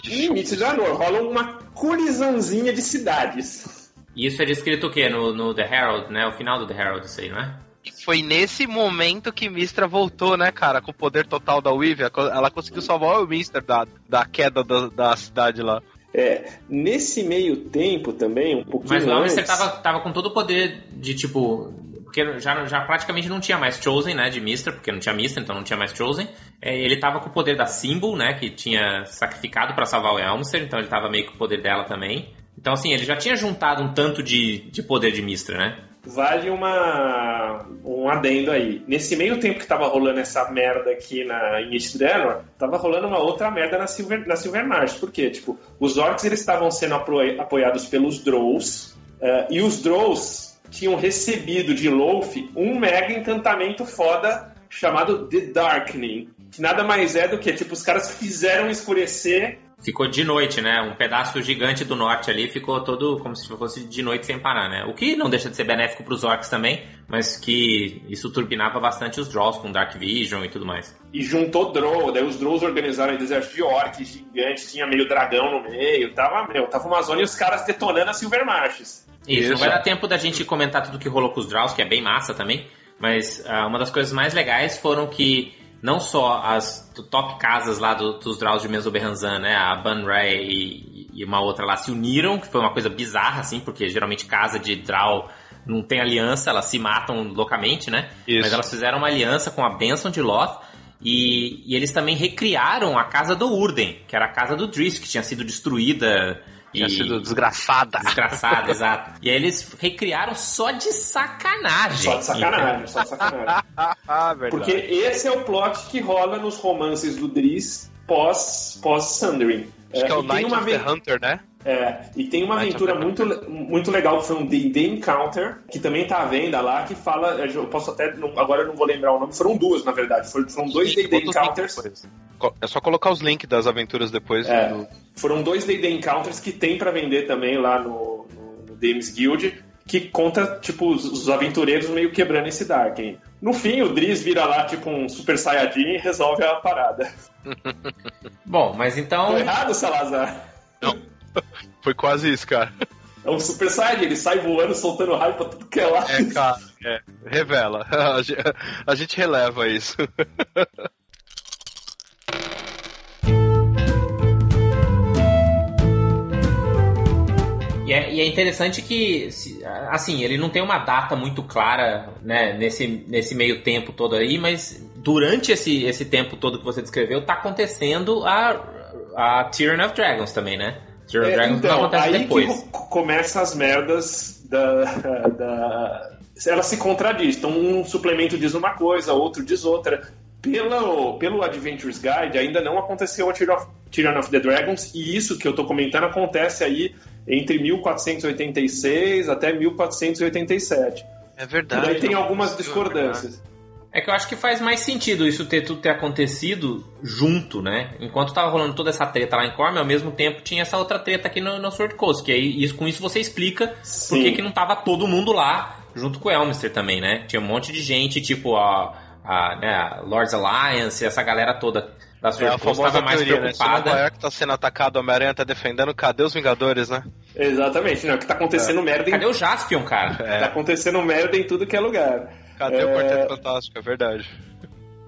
E: E em Mithranor rola uma colisãozinha de cidades.
C: E isso é descrito o quê? No, no The Herald, né? O final do The Herald, isso aí, não é?
F: Foi nesse momento que Mistra voltou, né, cara? Com o poder total da Weave. Ela conseguiu salvar o Mister da, da queda da, da cidade lá.
E: É, nesse meio tempo também, um pouquinho
C: Mas o
E: antes...
C: Elminster tava, tava com todo o poder de, tipo... Porque já, já praticamente não tinha mais Chosen, né? De Mister, porque não tinha Mister, então não tinha mais Chosen. É, ele tava com o poder da Symbol, né? Que tinha sacrificado pra salvar o Elminster, então ele tava meio com o poder dela também. Então, assim, ele já tinha juntado um tanto de, de poder de Mistra, né?
E: Vale uma, um adendo aí. Nesse meio tempo que tava rolando essa merda aqui na, em East Denver, tava rolando uma outra merda na Silver, na Silver Marsh. Por quê? Tipo, os orcs eles estavam sendo apo- apoiados pelos Drows, eh, e os Drows tinham recebido de Loth um mega encantamento foda chamado The Darkening. Que nada mais é do que, tipo, os caras fizeram escurecer
C: Ficou de noite, né? Um pedaço gigante do norte ali ficou todo como se fosse de noite sem parar, né? O que não deixa de ser benéfico pros orcs também, mas que isso turbinava bastante os draws com Dark Vision e tudo mais.
E: e juntou Drow, daí os Drows organizaram um exército de orcs gigantes, tinha meio dragão no meio, tava, meu, tava uma zona e os caras detonando a Silver Marches.
C: Isso, não
F: Isso.
C: vai dar tempo da gente comentar tudo que rolou com os Draws, que é bem massa também, mas ah, uma das coisas mais legais foram que não só as top casas lá do- dos Draws de Mesoberranzan, né, a Ban Ray e, e uma outra lá se uniram, que foi uma coisa bizarra, assim, porque geralmente casa de Draw não tem aliança, elas se matam loucamente, né?
F: Isso.
C: Mas elas fizeram uma aliança com a Benção de Loth e, e eles também recriaram a casa do Urden, que era a casa do Driss, que tinha sido destruída
F: Tinha
C: E-
F: sido desgraçada.
C: Desgraçado, exato. E aí eles recriaram só de sacanagem.
E: Só de sacanagem, só de sacanagem.
F: Ah, verdade.
E: Porque esse é o plot que rola nos romances do Driz pós, pós Sundering.
F: Acho que é o Night of the Hunter, né?
E: É, e tem uma aventura
F: of the
E: muito, muito legal que foi um D&D Encounter, que também tá à venda lá, que fala, eu posso até, agora eu não vou lembrar o nome, foram duas na verdade, foram, foram dois D&D Encounters.
F: Co- É só colocar os links das aventuras depois.
E: É.
F: do-
E: foram dois D&D Encounters que tem pra vender também lá no, no, no Dames Guild, que conta, tipo, os, os aventureiros meio quebrando esse Darken. No fim, o Driz vira lá, tipo, um Super Saiyajin e resolve a parada.
C: Bom, mas então.
E: Tô errado, Salazar?
F: Foi quase isso, cara.
E: É um Super Saiyajin, ele sai voando, soltando raio pra tudo que é lá.
F: É, cara. É. Revela. A ge- A gente releva isso.
C: E é, e é interessante que, assim, ele não tem uma data muito clara, né, nesse, nesse meio tempo todo aí, mas durante esse, esse tempo todo que você descreveu, tá acontecendo a, a Tyranny of Dragons também, né? Of
E: É,
C: Dragons não
E: então,
C: acontece
E: aí
C: depois.
E: que co- começa as merdas da, da... Ela se contradiz. Então, um suplemento diz uma coisa, outro diz outra. Pelo, pelo Adventures Guide, ainda não aconteceu a Tyranny of, of the Dragons, e isso que eu tô comentando acontece aí entre 1486 até 1487.
F: É
E: E
F: verdade.
E: daí tem algumas
F: aconteceu,
E: discordâncias.
C: É que eu acho que faz mais sentido isso ter tudo ter acontecido junto, né? Enquanto tava rolando toda essa treta lá em Corme, ao mesmo tempo tinha essa outra treta aqui no, no Sword Coast, que aí isso, com isso você explica por
E: Sim.
C: que que não tava todo mundo lá junto com o Elminster também, né? Tinha um monte de gente, tipo a, a, né, a Lords Alliance, essa galera toda da
F: É
C: Sword
F: a
C: Coast
F: famosa
C: tava mais
F: teoria, né? Se Nova
C: preocupada.
F: York tá sendo atacado, o Homem-Aranha tá defendendo, cadê os Vingadores, né?
E: Exatamente, não, que tá acontecendo merda em
C: Cadê o Jaspion, cara?
E: Tá
F: É.
E: acontecendo merda em tudo que é lugar.
F: Cadê
E: É,
F: o Quarteto Fantástico? É verdade.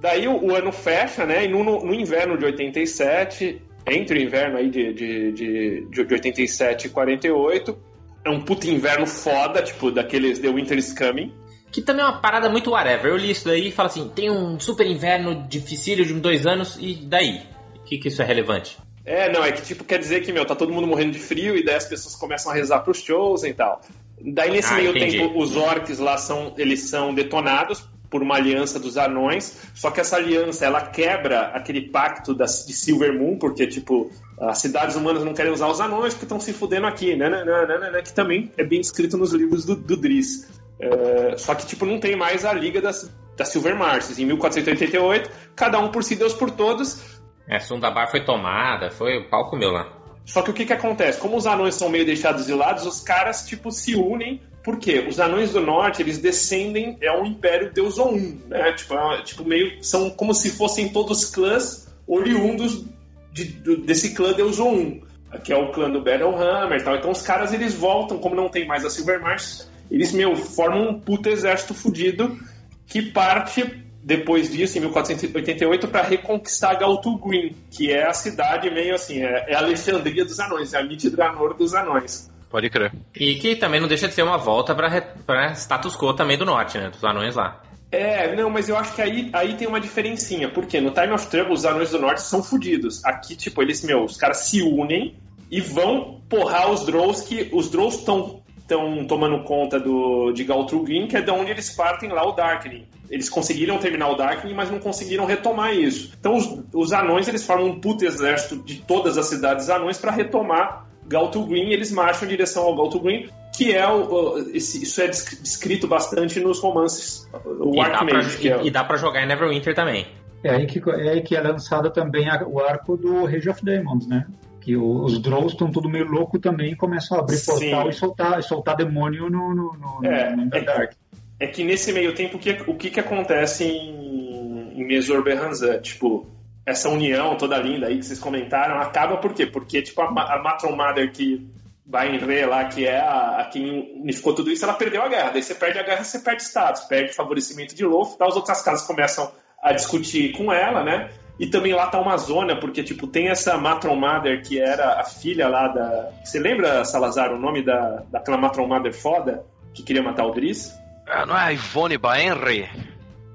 E: Daí o, o ano fecha, né? E no, no- no inverno de 87, entre o inverno aí de, de, de, de 87 e 48, é um puto inverno foda, tipo, daqueles The Winter is Coming.
C: Que também é uma parada muito whatever. Eu li isso daí e falo assim: tem um super inverno dificílio de dois anos, e daí? O que, que isso é relevante?
E: É, não, é que tipo, quer dizer que, meu, tá todo mundo morrendo de frio e daí as pessoas começam a rezar pros shows e tal. Daí nesse
C: Ah,
E: meio
C: entendi.
E: tempo, os orcs lá são, eles são detonados por uma aliança dos anões, só que essa aliança, ela quebra aquele pacto das, de Silver Moon, porque, tipo, as cidades humanas não querem usar os anões porque estão se fudendo aqui, né, né, né, né, né, né, que também é bem escrito nos livros do, do Driz. É, só que, tipo, não tem mais a Liga das, das Silver Marches. Em 1488, cada um por si, Deus por todos,
C: É, Sundabar foi tomada, foi o pau comeu lá.
E: Só que o que que acontece? Como os anões são meio deixados de lado, os caras, tipo, se unem. Por quê? Os anões do norte, eles descendem, é um império Deus ou um, né? Tipo, é tipo, meio, são como se fossem todos clãs oriundos de- do- desse clã Deus ou um. Que é o clã do Battlehammer e tal. Então os caras, eles voltam, como não tem mais a Silvermarch, eles, meu, formam um puto exército fudido que parte depois disso, em 1488, para reconquistar Galtu Green, que é a cidade meio assim, é, é a Alexandria dos anões, é a Mitidranor dos anões.
F: Pode crer.
C: E que também não deixa de ser uma volta pra status quo também do norte, né? Dos anões lá.
E: É, não, mas eu acho que aí, aí tem uma diferencinha, porque no Time of Trouble os anões do norte são fodidos. Aqui, tipo, eles, meu, os caras se unem e vão porrar os Drows, que os Drows estão estão tomando conta do, de Galtrugin, que é de onde eles partem lá o Darkening. Eles conseguiram terminar o Darkening, mas não conseguiram retomar isso. Então os, os anões eles formam um puto exército de todas as cidades anões para retomar Galtrugin e eles marcham em direção ao Galtrugin, que é o, isso é desc- descrito bastante nos romances o
C: E dá, pra,
E: Archmage, que é
C: e, e dá pra jogar em Neverwinter também.
D: É aí que é, aí que é lançado também a- o arco do Rage of Demons, né? Que os Drows estão tudo meio louco também e começam a abrir
E: Sim.
D: portal e soltar, e soltar demônio no, no, no,
E: É,
D: no
E: é-
D: Underdark.
E: é que nesse meio tempo, o que, o que, que acontece em, em Mesor Berranzan? Tipo, essa união toda linda aí que vocês comentaram, acaba por quê? Porque, tipo, a, a Matron Mother que vai em lá, que é a, a quem unificou tudo isso, ela perdeu a guerra. Daí você perde a guerra, você perde status, perde favorecimento de Loth, tá? as outras casas começam a discutir com ela, né? E também lá tá uma zona, porque, tipo, tem essa Matron Mother que era a filha lá da... Você lembra, Salazar, o nome da, daquela Matron Mother foda que queria matar o Driz?
F: Ah, não é a Ivone Baenri?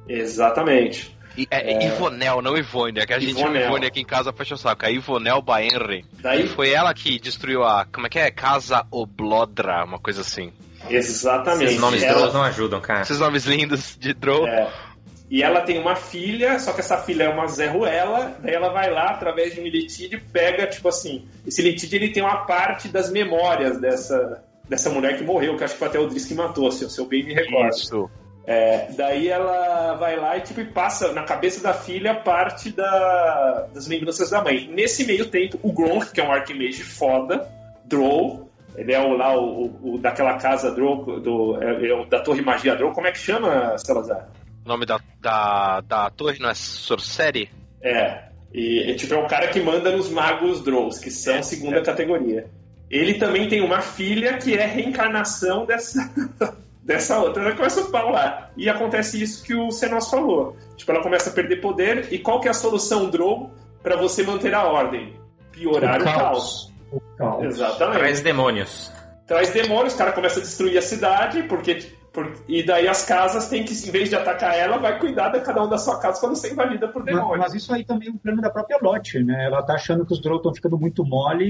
E: Exatamente.
F: E- É, é Ivonel, não Ivone. É que a gente chama
E: Ivonel.
F: Ivone aqui em casa fecha o saco. É Ivonel Baenre.
E: Daí,
F: E foi ela que destruiu a. Como é que é? Casa Oblodra, uma coisa assim.
E: exatamente.
C: Esses nomes
E: ela,
C: Drows não ajudam, cara.
F: Esses nomes lindos de Drow.
E: É. E ela tem uma filha, só que essa filha é uma Zé Ruela, daí ela vai lá, através de um litídio, pega, tipo assim, esse litídio ele tem uma parte das memórias dessa, dessa mulher que morreu, que acho que foi até o Driss que matou, se, se eu bem me recordo.
F: Isso.
E: É, daí ela vai lá e tipo, passa na cabeça da filha parte da, das lembranças da mãe. Nesse meio tempo, o Gronk, que é um Archimage foda, Drow, ele é o, lá o- o daquela casa Drow, do, é, é o da Torre Magia Drow, como é que chama, Salazar?
F: O nome da, da, da torre não é Sorcery?
E: É. E, tipo, é o cara que manda nos magos Drows, que são segunda categoria. Ele também tem uma filha que é reencarnação dessa, dessa outra. Ela começa a falar. E acontece isso que o Senos falou. Tipo, ela começa a perder poder. E qual que é a solução Drow para você manter a ordem? Piorar o, caos.
D: O caos.
E: Exatamente.
C: Traz demônios.
E: Traz demônios, o cara começa a destruir a cidade, porque. Por- e daí as casas têm que, em vez de atacar ela, vai cuidar de cada um da sua casa quando ser invadida por
D: Mas,
E: demônios.
D: mas isso aí também é um plano da própria Lotte, né? Ela tá achando que os Drow estão ficando muito mole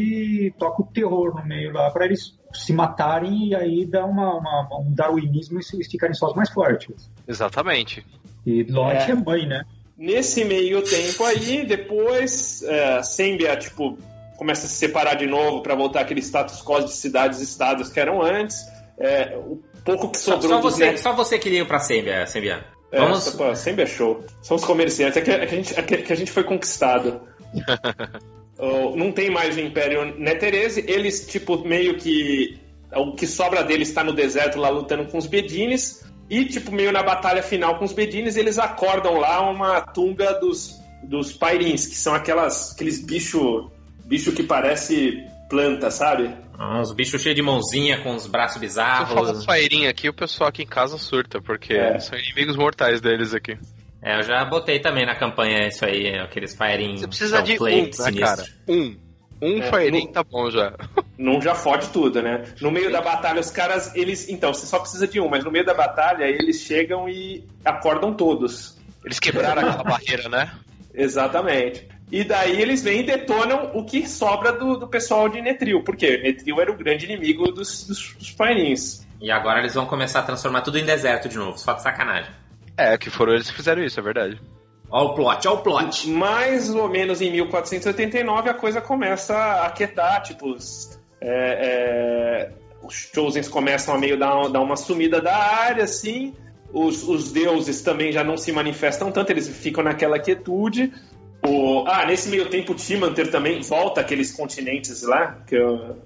D: e toca o terror no meio lá pra eles se matarem e aí dá uma, uma- um darwinismo e ficarem só os mais fortes.
F: Exatamente.
D: E Lotte
E: É.
D: é, mãe, né?
E: Nesse meio tempo aí, depois, é, Sembia, tipo, começa a se separar de novo para voltar aquele status quo de cidades-estados que eram antes. É, o pouco que
C: Só,
E: sobrou
C: só
E: dos
C: você,
E: net-
C: só você queria ir pra Sembia, Sembia.
E: É,
C: Vamos.
E: só- pô, Sembia é show. São os comerciantes. É que, é que a, gente, é que- que a gente foi conquistado. Oh, não tem mais o Império Netherese. Eles, tipo, meio que... O que sobra deles está no deserto lá lutando com os Bedines. E, tipo, meio na batalha final com os Bedines, eles acordam lá uma tumba dos, dos Pairins, que são aquelas, aqueles bicho, bicho que parece planta, sabe?
C: Uns bichos cheios de mãozinha com os braços
F: Se eu falar
C: bizarros.
F: fairinha aqui, o pessoal aqui em casa surta, porque
E: É.
F: são inimigos mortais deles aqui.
C: É, eu já botei também na campanha isso aí, aqueles firing
F: Você precisa de um, né, cara? Um. Um
E: É, no-
F: tá bom já.
E: Não já fode tudo, né? No meio da batalha, os caras, eles. Então, você só precisa de um, mas no meio da batalha, eles chegam e acordam todos.
F: Eles quebraram aquela barreira, né?
E: Exatamente. E daí eles vêm e detonam o que sobra do, do pessoal de Netril. Porque Netril era o grande inimigo dos, dos, dos Pairins.
C: E agora eles vão começar a transformar tudo em deserto de novo, só de sacanagem.
F: É, que foram eles que fizeram isso, é verdade.
C: Ó o plot, ó o plot.
E: Mais ou menos em 1489 a coisa começa a aquietar, tipo, os, é, é, os Chosens começam a meio dar, dar uma sumida da área, assim, os, os deuses também já não se manifestam tanto, eles ficam naquela quietude. O, ah, nesse meio tempo o Timanter também volta aqueles continentes lá, que eu-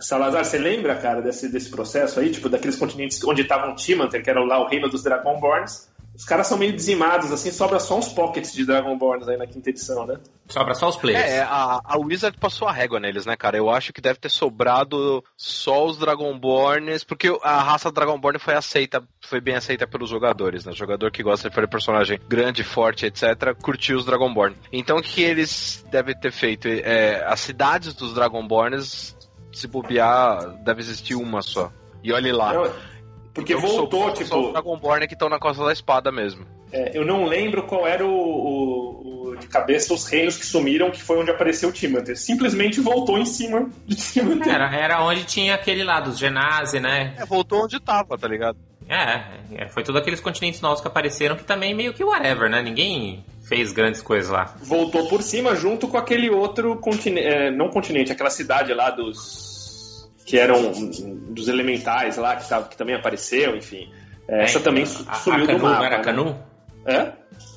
E: Salazar, você lembra, cara, desse, desse processo aí? Tipo, daqueles continentes onde estavam Timanter, que era lá o reino dos Dragonborns. Os caras são meio dizimados, assim, sobra só uns pockets de Dragonborns aí na quinta edição, né?
C: Sobra só os players.
F: É, a, a Wizard passou a régua neles, né, cara? Eu acho que deve ter sobrado só os Dragonborns, porque a raça Dragonborn foi aceita, foi bem aceita pelos jogadores, né? O jogador que gosta de fazer personagem grande, forte, etc., curtiu os Dragonborn. Então o que eles devem ter feito? É, as cidades dos Dragonborns, se bobear, deve existir uma só. E olhe lá.
E: Não, porque
F: Então,
E: voltou,
F: só- Só os
E: tipo,
F: Dragonborn que estão na Costa da Espada mesmo.
E: é, eu não lembro qual era o, o- o- de cabeça os reinos que sumiram, que foi onde apareceu o Timanter. Simplesmente voltou em cima de Timanter.
C: Era, era onde tinha aquele lá dos Genasi, né?
F: É, voltou onde tava, tá ligado?
C: É, é, foi todos aqueles continentes novos que apareceram que também meio que whatever, né? Ninguém fez grandes coisas lá.
E: Voltou por cima junto com aquele outro continente, não continente, aquela cidade lá dos que eram dos elementais lá que, tava, que também apareceu, enfim. É, Essa também su-
C: a,
E: sumiu
C: a Canu,
E: do mapa.
C: não era
E: né?
C: Canu?
E: É?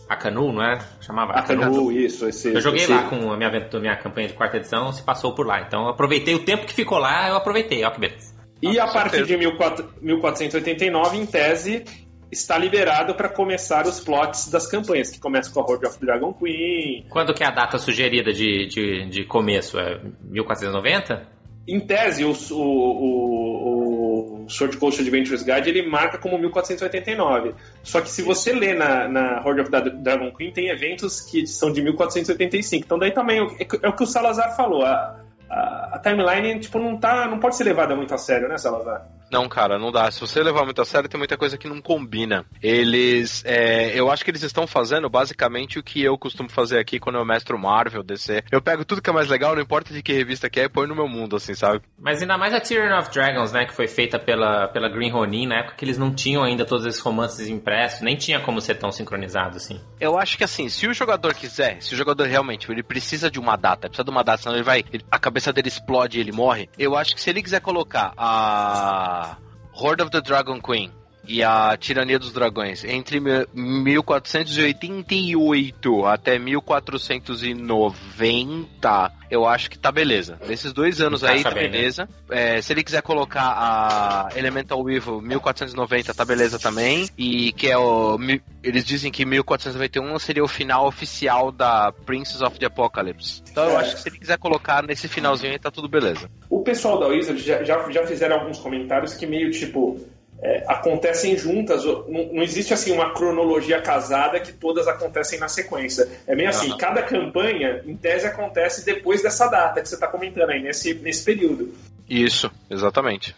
C: A Canu, não era? Chamava
E: A Canu, isso. Esse,
C: Eu joguei
E: esse-
C: lá com a minha, aventura, minha campanha de quarta edição, se passou por lá. Então eu aproveitei o tempo que ficou lá, eu aproveitei, ó que beleza.
E: E
F: Ah,
E: a partir
F: certeza.
E: de 14- 1489, em tese, está liberado para começar os plots das campanhas, que começam com a Horde of Dragon Queen.
C: Quando que é a data sugerida de, de, de começo? É 1490?
E: Em tese, o, o, o, Sword Coast Adventures Guide ele marca como 1489. Só que se você lê na, na Horde of Dra- Dragon Queen, tem eventos que são de 1485. Então daí também é, é o que o Salazar falou. A, a, a timeline tipo, não, tá, não pode ser levada muito a sério, né, Salazar?
F: Não, cara, não dá. Se você levar muito a sério, tem muita coisa que não combina. Eles. É, eu acho que eles estão fazendo basicamente o que eu costumo fazer aqui quando eu mestro Marvel, DC. Eu pego tudo que é mais legal, não importa de que revista que é, e põe no meu mundo, assim, sabe?
C: Mas ainda mais a Tyrion of Dragons, né? Que foi feita pela, pela Green Ronin, na época que eles não tinham ainda todos esses romances impressos, nem tinha como ser tão sincronizado assim.
F: Eu acho que assim, se o jogador quiser, se o jogador realmente ele precisa de uma data, precisa de uma data, senão ele vai. ele- a cabeça dele explode e ele morre. Eu acho que se ele quiser colocar a Uh, Horde of the Dragon Queen e a Tirania dos Dragões entre mi- 1488 até 1490, eu acho que tá beleza. Nesses dois anos aí
C: Encaixa
F: tá
C: né?
F: beleza. É, se ele quiser colocar a Elemental Evil 1490, tá beleza também. E que é o. Eles dizem que 1491 seria o final oficial da Princess of the Apocalypse. Então eu
E: É.
F: acho que se ele quiser colocar nesse finalzinho aí, tá tudo beleza.
E: O pessoal da Wizard já, já, já fizeram alguns comentários que meio tipo. É, acontecem juntas, não, não existe assim uma cronologia casada que todas acontecem na sequência. É meio assim,
F: Aham.
E: cada campanha, em tese, acontece depois dessa data que você está comentando aí, nesse, nesse período.
F: Isso, exatamente.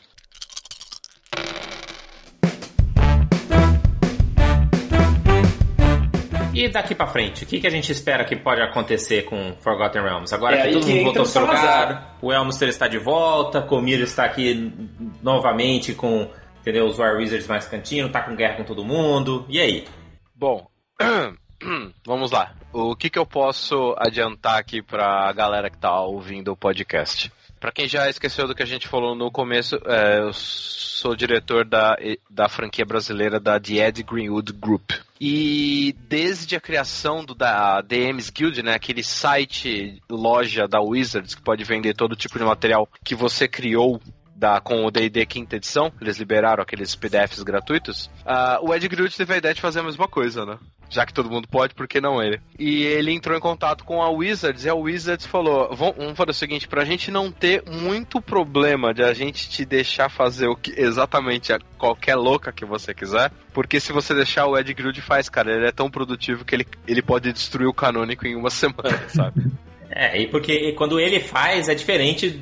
C: E daqui pra frente, o que, que a gente espera que pode acontecer com Forgotten Realms? Agora
E: É
C: que todo
E: que
C: mundo voltou
E: o
C: pro seu lugar, o Elmster está de volta, Comir está aqui novamente com entendeu, os War Wizards mais cantinho, tá com guerra com todo mundo. E aí?
F: Bom, vamos lá. O que, que eu posso adiantar aqui pra galera que tá ouvindo o podcast? Pra quem já esqueceu do que a gente falou no começo, é, eu sou diretor da, da franquia brasileira da The Ed Greenwood Group. E desde a criação do, da DMs Guild, né, aquele site, loja da Wizards, que pode vender todo tipo de material que você criou da, com o D&D quinta edição, eles liberaram aqueles PDFs gratuitos, ah, o Ed Greenwood teve a ideia de fazer a mesma coisa, né? Já que todo mundo pode, por que não ele? E ele entrou em contato com a Wizards e a Wizards falou: "Vam- vamos fazer o seguinte, pra gente não ter muito problema de a gente te deixar fazer o que exatamente a qualquer louca que você quiser, porque se você deixar o Ed Greenwood faz, cara, ele é tão produtivo que ele, ele pode destruir o canônico em uma semana, sabe?
C: É, e porque quando ele faz é diferente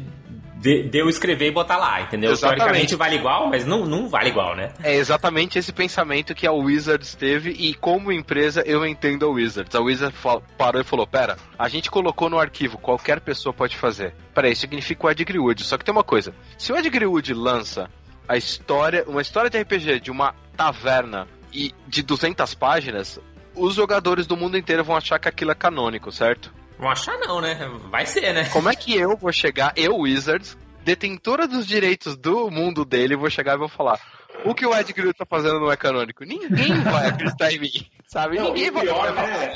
C: de, de eu escrever e botar lá, entendeu?
F: Exatamente.
C: Teoricamente vale igual, mas não, não vale igual, né?
F: É exatamente esse pensamento que a Wizards teve e como empresa eu entendo a Wizards. A Wizards parou e falou, pera, a gente colocou no arquivo, qualquer pessoa pode fazer. Pera, isso significa o Ed Greenwood. Só que tem uma coisa, se o Ed Greenwood lança a história, uma história de RPG de uma taverna e de 200 páginas, os jogadores do mundo inteiro vão achar que aquilo é canônico, certo?
C: Vão achar não, né? Vai ser, né?
F: Como é que eu vou chegar, eu, Wizards, detentora dos direitos do mundo dele, vou chegar e vou falar. O que o Ed Greenwood tá fazendo não é canônico. Ninguém vai acreditar em mim, sabe?
E: Não,
F: Ninguém
E: o
F: vai
E: pior, né?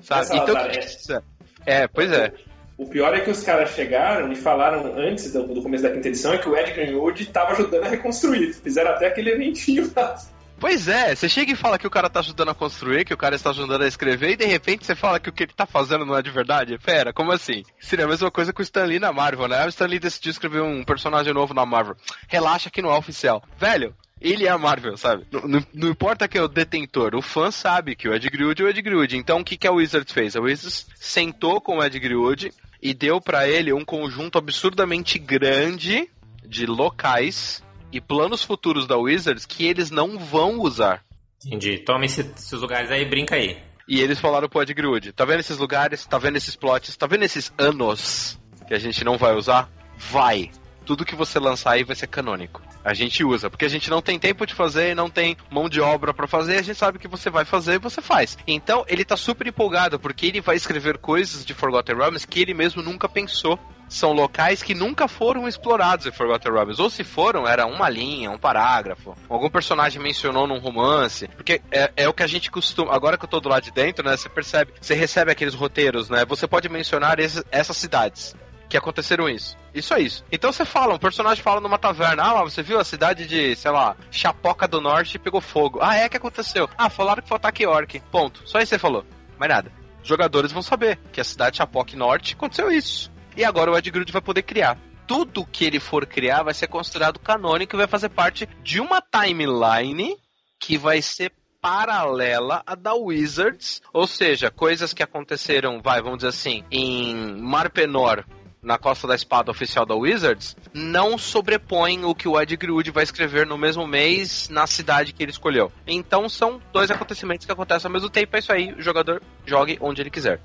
F: sabe?
E: Essa
F: Então, que precisa? É, pois é.
E: O pior é que os caras chegaram e falaram antes do, do começo da quinta edição é que o Ed Greenwood estava ajudando a reconstruir. Fizeram até aquele eventinho lá.
F: Pois é, você chega e fala que o cara tá ajudando a construir, que o cara está ajudando a escrever, e de repente você fala que o que ele tá fazendo não é de verdade? Pera, como assim? Seria a mesma coisa com o Stan Lee na Marvel, né? O Stan Lee decidiu escrever um personagem novo na Marvel. Relaxa que não é oficial. Velho, ele é a Marvel, sabe? Não, não- não importa que é o detentor, o fã sabe que o Ed Greenwood é o Ed Greenwood. Então o que, que a Wizards fez? A Wizards sentou com o Ed Greenwood e deu pra ele um conjunto absurdamente grande de locais e planos futuros da Wizards que eles não vão usar.
C: Entendi. Tome esse- esses lugares aí e brinca aí.
F: E eles falaram pro Ed Greenwood, tá vendo esses lugares, tá vendo esses plots, tá vendo esses anos que a gente não vai usar? Vai. Tudo que você lançar aí vai ser canônico. A gente usa, porque a gente não tem tempo de fazer, não tem mão de obra pra fazer, a gente sabe que você vai fazer e você faz. Então, ele tá super empolgado, porque ele vai escrever coisas de Forgotten Realms que ele mesmo nunca pensou. São locais que nunca foram explorados em Forgotten Realms. Ou se foram, era uma linha, um parágrafo. Algum personagem mencionou num romance. Porque é, é o que a gente costuma. Agora que eu tô do lado de dentro, né? Você percebe. Você recebe aqueles roteiros, né? Você pode mencionar essas cidades que aconteceram isso. Isso é isso. Então você fala, um personagem fala numa taverna, ah, você viu a cidade de, sei lá, Chapoca do Norte pegou fogo. Ah, é que aconteceu. Ah, falaram que foi ataque orc. Ponto. Só isso você falou. Mais nada. Os jogadores vão saber que a cidade de Chapoca Norte aconteceu isso. E agora o Ed Grud vai poder criar. Tudo que ele for criar vai ser considerado canônico e vai fazer parte de uma timeline que vai ser paralela à da Wizards, ou seja, coisas que aconteceram, vai, vamos dizer assim, em Mar Penor na Costa da Espada oficial da Wizards, não sobrepõem o que o Ed Greenwood vai escrever no mesmo mês na cidade que ele escolheu. Então são dois acontecimentos que acontecem ao mesmo tempo, é isso aí, o jogador jogue onde ele quiser.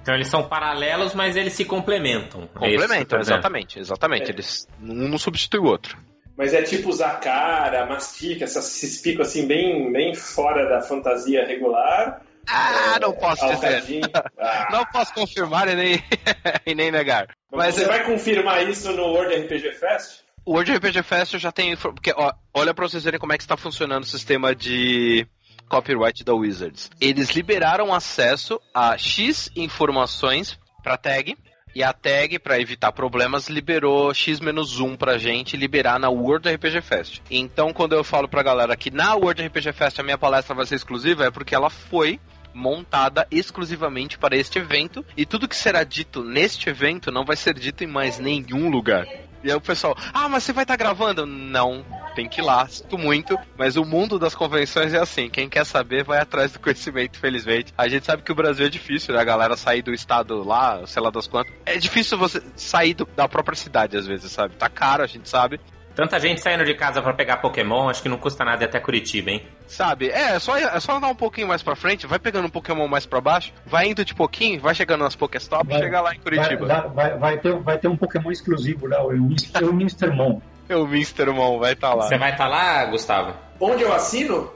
C: Então eles são paralelos, mas eles se complementam. É
F: Complementam,
C: dizendo.
F: exatamente, exatamente.
E: É.
F: Eles um não substitui o outro.
E: Mas é tipo usar cara, mastica, essas- esses picos assim bem, bem fora da fantasia regular.
F: Ah, não posso dizer.
E: alcadinho. Ah.
F: Não posso confirmar e nem, e nem negar.
E: Mas
F: Mas
E: você
F: eu-
E: vai confirmar isso no World RPG Fest?
F: o World RPG Fest eu já tem. Porque, ó, olha pra vocês verem como é que está funcionando o sistema de copyright da Wizards. Eles liberaram acesso a X informações pra tag. E a tag, pra evitar problemas, liberou X-1 pra gente liberar na World RPG Fest. Então, quando eu falo pra galera que na World RPG Fest a minha palestra vai ser exclusiva, é porque ela foi montada exclusivamente para este evento e tudo que será dito neste evento não vai ser dito em mais nenhum lugar. E aí o pessoal, ah, mas você vai estar gravando? Não, tem que ir lá, sinto muito, mas o mundo das convenções é assim, quem quer saber vai atrás do conhecimento, felizmente. A gente sabe que o Brasil é difícil, né, a galera sair do estado lá, sei lá das quantas. É difícil você sair do- da própria cidade às vezes, sabe? Tá caro, a gente sabe.
C: Tanta gente saindo de casa pra pegar Pokémon, acho que não custa nada ir até Curitiba, hein?
F: Sabe, é, é só, é só andar um pouquinho mais pra frente, vai pegando um Pokémon mais pra baixo, vai indo de pouquinho, vai chegando nas Pokéstop e
D: Vai-
F: chega lá em Curitiba.
D: Vai, vai- vai ter, vai ter um Pokémon exclusivo lá, o Minstermon.
F: É o Minstermon, vai estar lá.
C: Você vai estar lá, Gustavo?
E: Onde eu assino?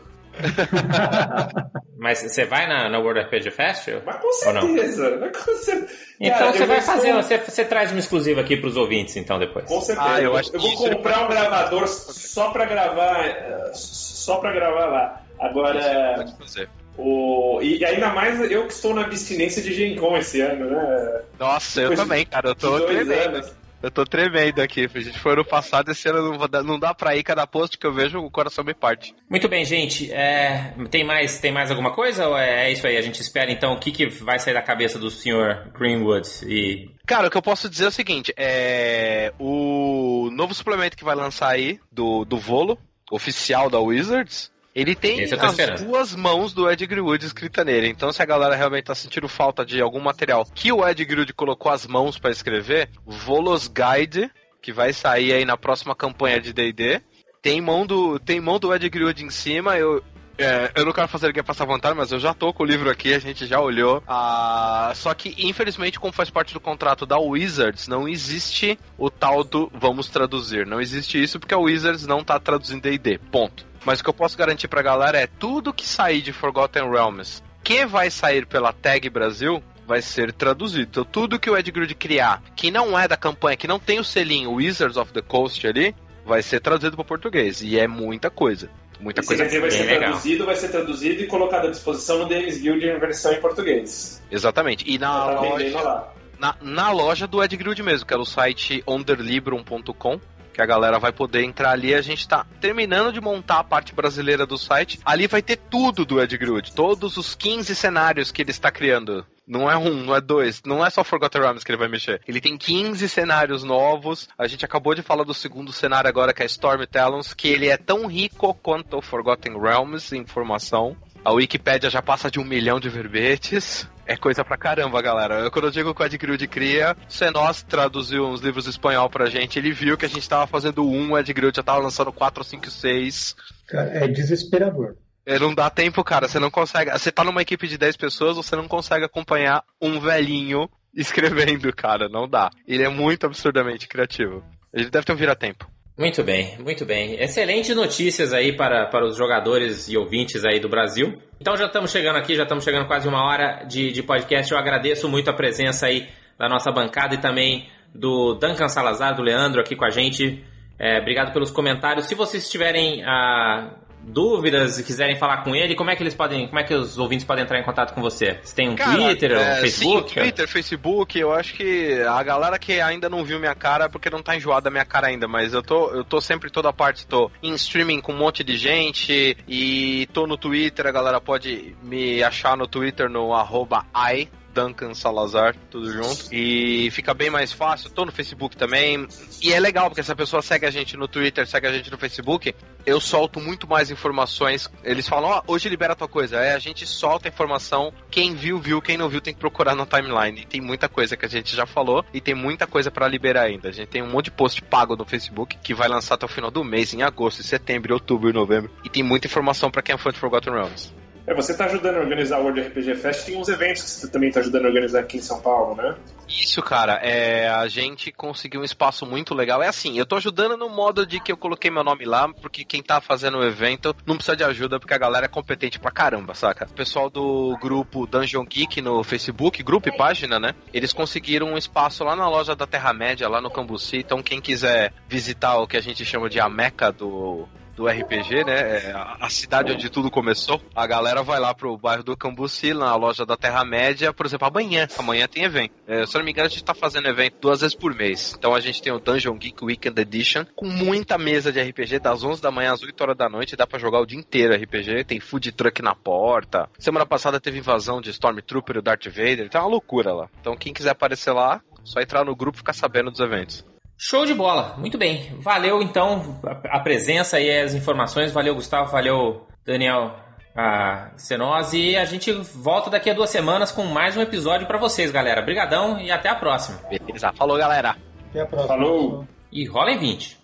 C: Mas você vai na, na World RPG Fest?
E: Mas com certeza. Mas com certeza.
C: Então
E: Cara,
C: você
E: eu
C: vai
E: vou
C: fazer,
E: com-
C: você, você traz uma exclusiva aqui pros ouvintes, então, depois.
E: Com certeza.
F: Ah, eu
E: eu,
F: acho que
E: vou
F: ele
E: comprar um gravador só pra gravar. eh, Só pra gravar lá. Agora.
F: Pode fazer.
E: O... E ainda mais eu que estou na abstinência de Gen Con esse ano, né?
F: Nossa, eu
E: Depois de-
F: também, cara, eu tô tremendo. Eu tô tremendo aqui. A gente foi ano passado, esse ano não, não dá pra ir. Cada post que eu vejo, o coração me parte.
C: Muito bem, gente. É, tem, mais, tem mais alguma coisa ou é, é isso aí? A gente espera então o que, que vai sair da cabeça do Sr. Greenwood e.
F: Cara, o que eu posso dizer é o seguinte: é. O novo suplemento que vai lançar aí, do, do Volo, oficial da Wizards. Ele tem as
C: esperando.
F: duas mãos do Ed Greenwood escrita nele. Então, se a galera realmente tá sentindo falta de algum material que o Ed Greenwood colocou as mãos pra escrever, Volos Guide, que vai sair aí na próxima campanha de D&D, tem mão do tem mão do Ed Greenwood em cima. Eu é, eu não quero fazer ninguém passar vontade, mas eu já tô com o livro aqui, a gente já olhou. Ah, só que, infelizmente, como faz parte do contrato da Wizards, não existe o tal do vamos traduzir. Não existe isso porque a Wizards não tá traduzindo D&D. Ponto. Mas o que eu posso garantir pra galera é tudo que sair de Forgotten Realms que vai sair pela Tag Brasil vai ser traduzido. Então tudo que o Ed Grud criar, que não é da campanha, que não tem o selinho Wizards of the Coast ali, vai ser traduzido para português. E é muita coisa. Muita
E: Isso
F: coisa.
E: quer dizer, vai ser
C: legal.
E: traduzido, vai ser traduzido e colocado à disposição no Davis Guild em versão em português.
F: Exatamente. E na
E: tá
F: loja, na, na loja do Ed Grud mesmo, que é o site onderlibrum.com. Que a galera vai poder entrar ali. A gente tá terminando de montar a parte brasileira do site. Ali vai ter tudo do Ed Grud. Todos os 15 cenários que ele está criando. Não é um, não é dois. Não é só Forgotten Realms que ele vai mexer. Ele tem 15 cenários novos. A gente acabou de falar do segundo cenário agora, que é Storm Talons. Que ele é tão rico quanto o Forgotten Realms em informação. A Wikipédia já passa de um milhão de verbetes. É coisa pra caramba, galera. Eu, quando eu digo que o Ed Grud cria, se nós traduziu uns livros espanhol pra gente, ele viu que a gente tava fazendo um, o Ed Grud já tava lançando 4, 5, 6.
D: Cara, é desesperador.
F: É, Não dá tempo, cara. Você não consegue. Você tá numa equipe de 10 pessoas, você não consegue acompanhar um velhinho escrevendo, cara. Não dá. Ele é muito absurdamente criativo. Ele deve ter um vira-tempo.
C: Muito bem, muito bem. Excelentes notícias aí para, para os jogadores e ouvintes aí do Brasil. Então já estamos chegando aqui, já estamos chegando quase uma hora de, de podcast. Eu agradeço muito a presença aí da nossa bancada e também do Duncan Salazar, do Leandro aqui com a gente. É, obrigado pelos comentários. Se vocês tiverem ah, dúvidas e quiserem falar com ele, como é que eles podem, como é que os ouvintes podem entrar em contato com você? Você tem um
F: Cara,
C: Twitter, um
F: é,
C: Facebook?
F: Sim, Twitter, Facebook. Eu acho que a galera que ainda não viu minha cara é porque não tá enjoada da minha cara ainda. Mas eu tô, eu tô sempre em toda parte. Tô em streaming com um monte de gente. E tô no Twitter. A galera pode me achar no Twitter no arroba i Duncan Salazar, tudo junto. E fica bem mais fácil. Tô no Facebook também. E é legal, porque se a pessoa segue a gente no Twitter, segue a gente no Facebook, eu solto muito mais informações. Eles falam, ó, oh, hoje libera tua coisa. É, a gente solta informação. Quem viu, viu. Quem não viu, tem que procurar na timeline. E tem muita coisa que a gente já falou e tem muita coisa para liberar ainda. A gente tem um monte de post pago no Facebook que vai lançar até o final do mês, em agosto, setembro, outubro e novembro. E tem muita informação para quem é fã de Forgotten Realms.
E: É, você está ajudando a organizar o World RPG Fest, tem uns eventos que você também está ajudando a organizar aqui em São Paulo, né?
F: Isso, cara, é, a gente conseguiu um espaço muito legal. É assim, eu tô ajudando no modo de que eu coloquei meu nome lá, porque quem tá fazendo o evento não precisa de ajuda, porque a galera é competente pra caramba, saca? O pessoal do grupo Dungeon Geek no Facebook, grupo e página, né? Eles conseguiram um espaço lá na loja da Terra-média, lá no Cambuci. Então, quem quiser visitar o que a gente chama de a meca do, do RPG, né? É a cidade onde tudo começou. A galera vai lá pro bairro do Cambuci, na loja da Terra-média, por exemplo, amanhã. Amanhã tem evento. É, se eu não me engano, a gente tá fazendo evento duas vezes por mês. Então a gente tem o Dungeon Geek Weekend Edition, com muita mesa de RPG, das 11 da manhã às 8 horas da noite. Dá para jogar o dia inteiro RPG. Tem food truck na porta. Semana passada teve invasão de Stormtrooper e Darth Vader. Então é uma loucura lá. Então quem quiser aparecer lá, só entrar no grupo e ficar sabendo dos eventos.
C: Show de bola, muito bem. Valeu então a presença e as informações. Valeu, Gustavo. Valeu, Daniel a Senose. E a gente volta daqui a duas semanas com mais um episódio para vocês, galera. Obrigadão e até a próxima.
F: Beleza, falou, galera.
D: Até a próxima.
E: Falou.
C: E rola em 20.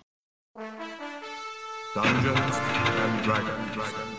B: Dungeons and Dragons.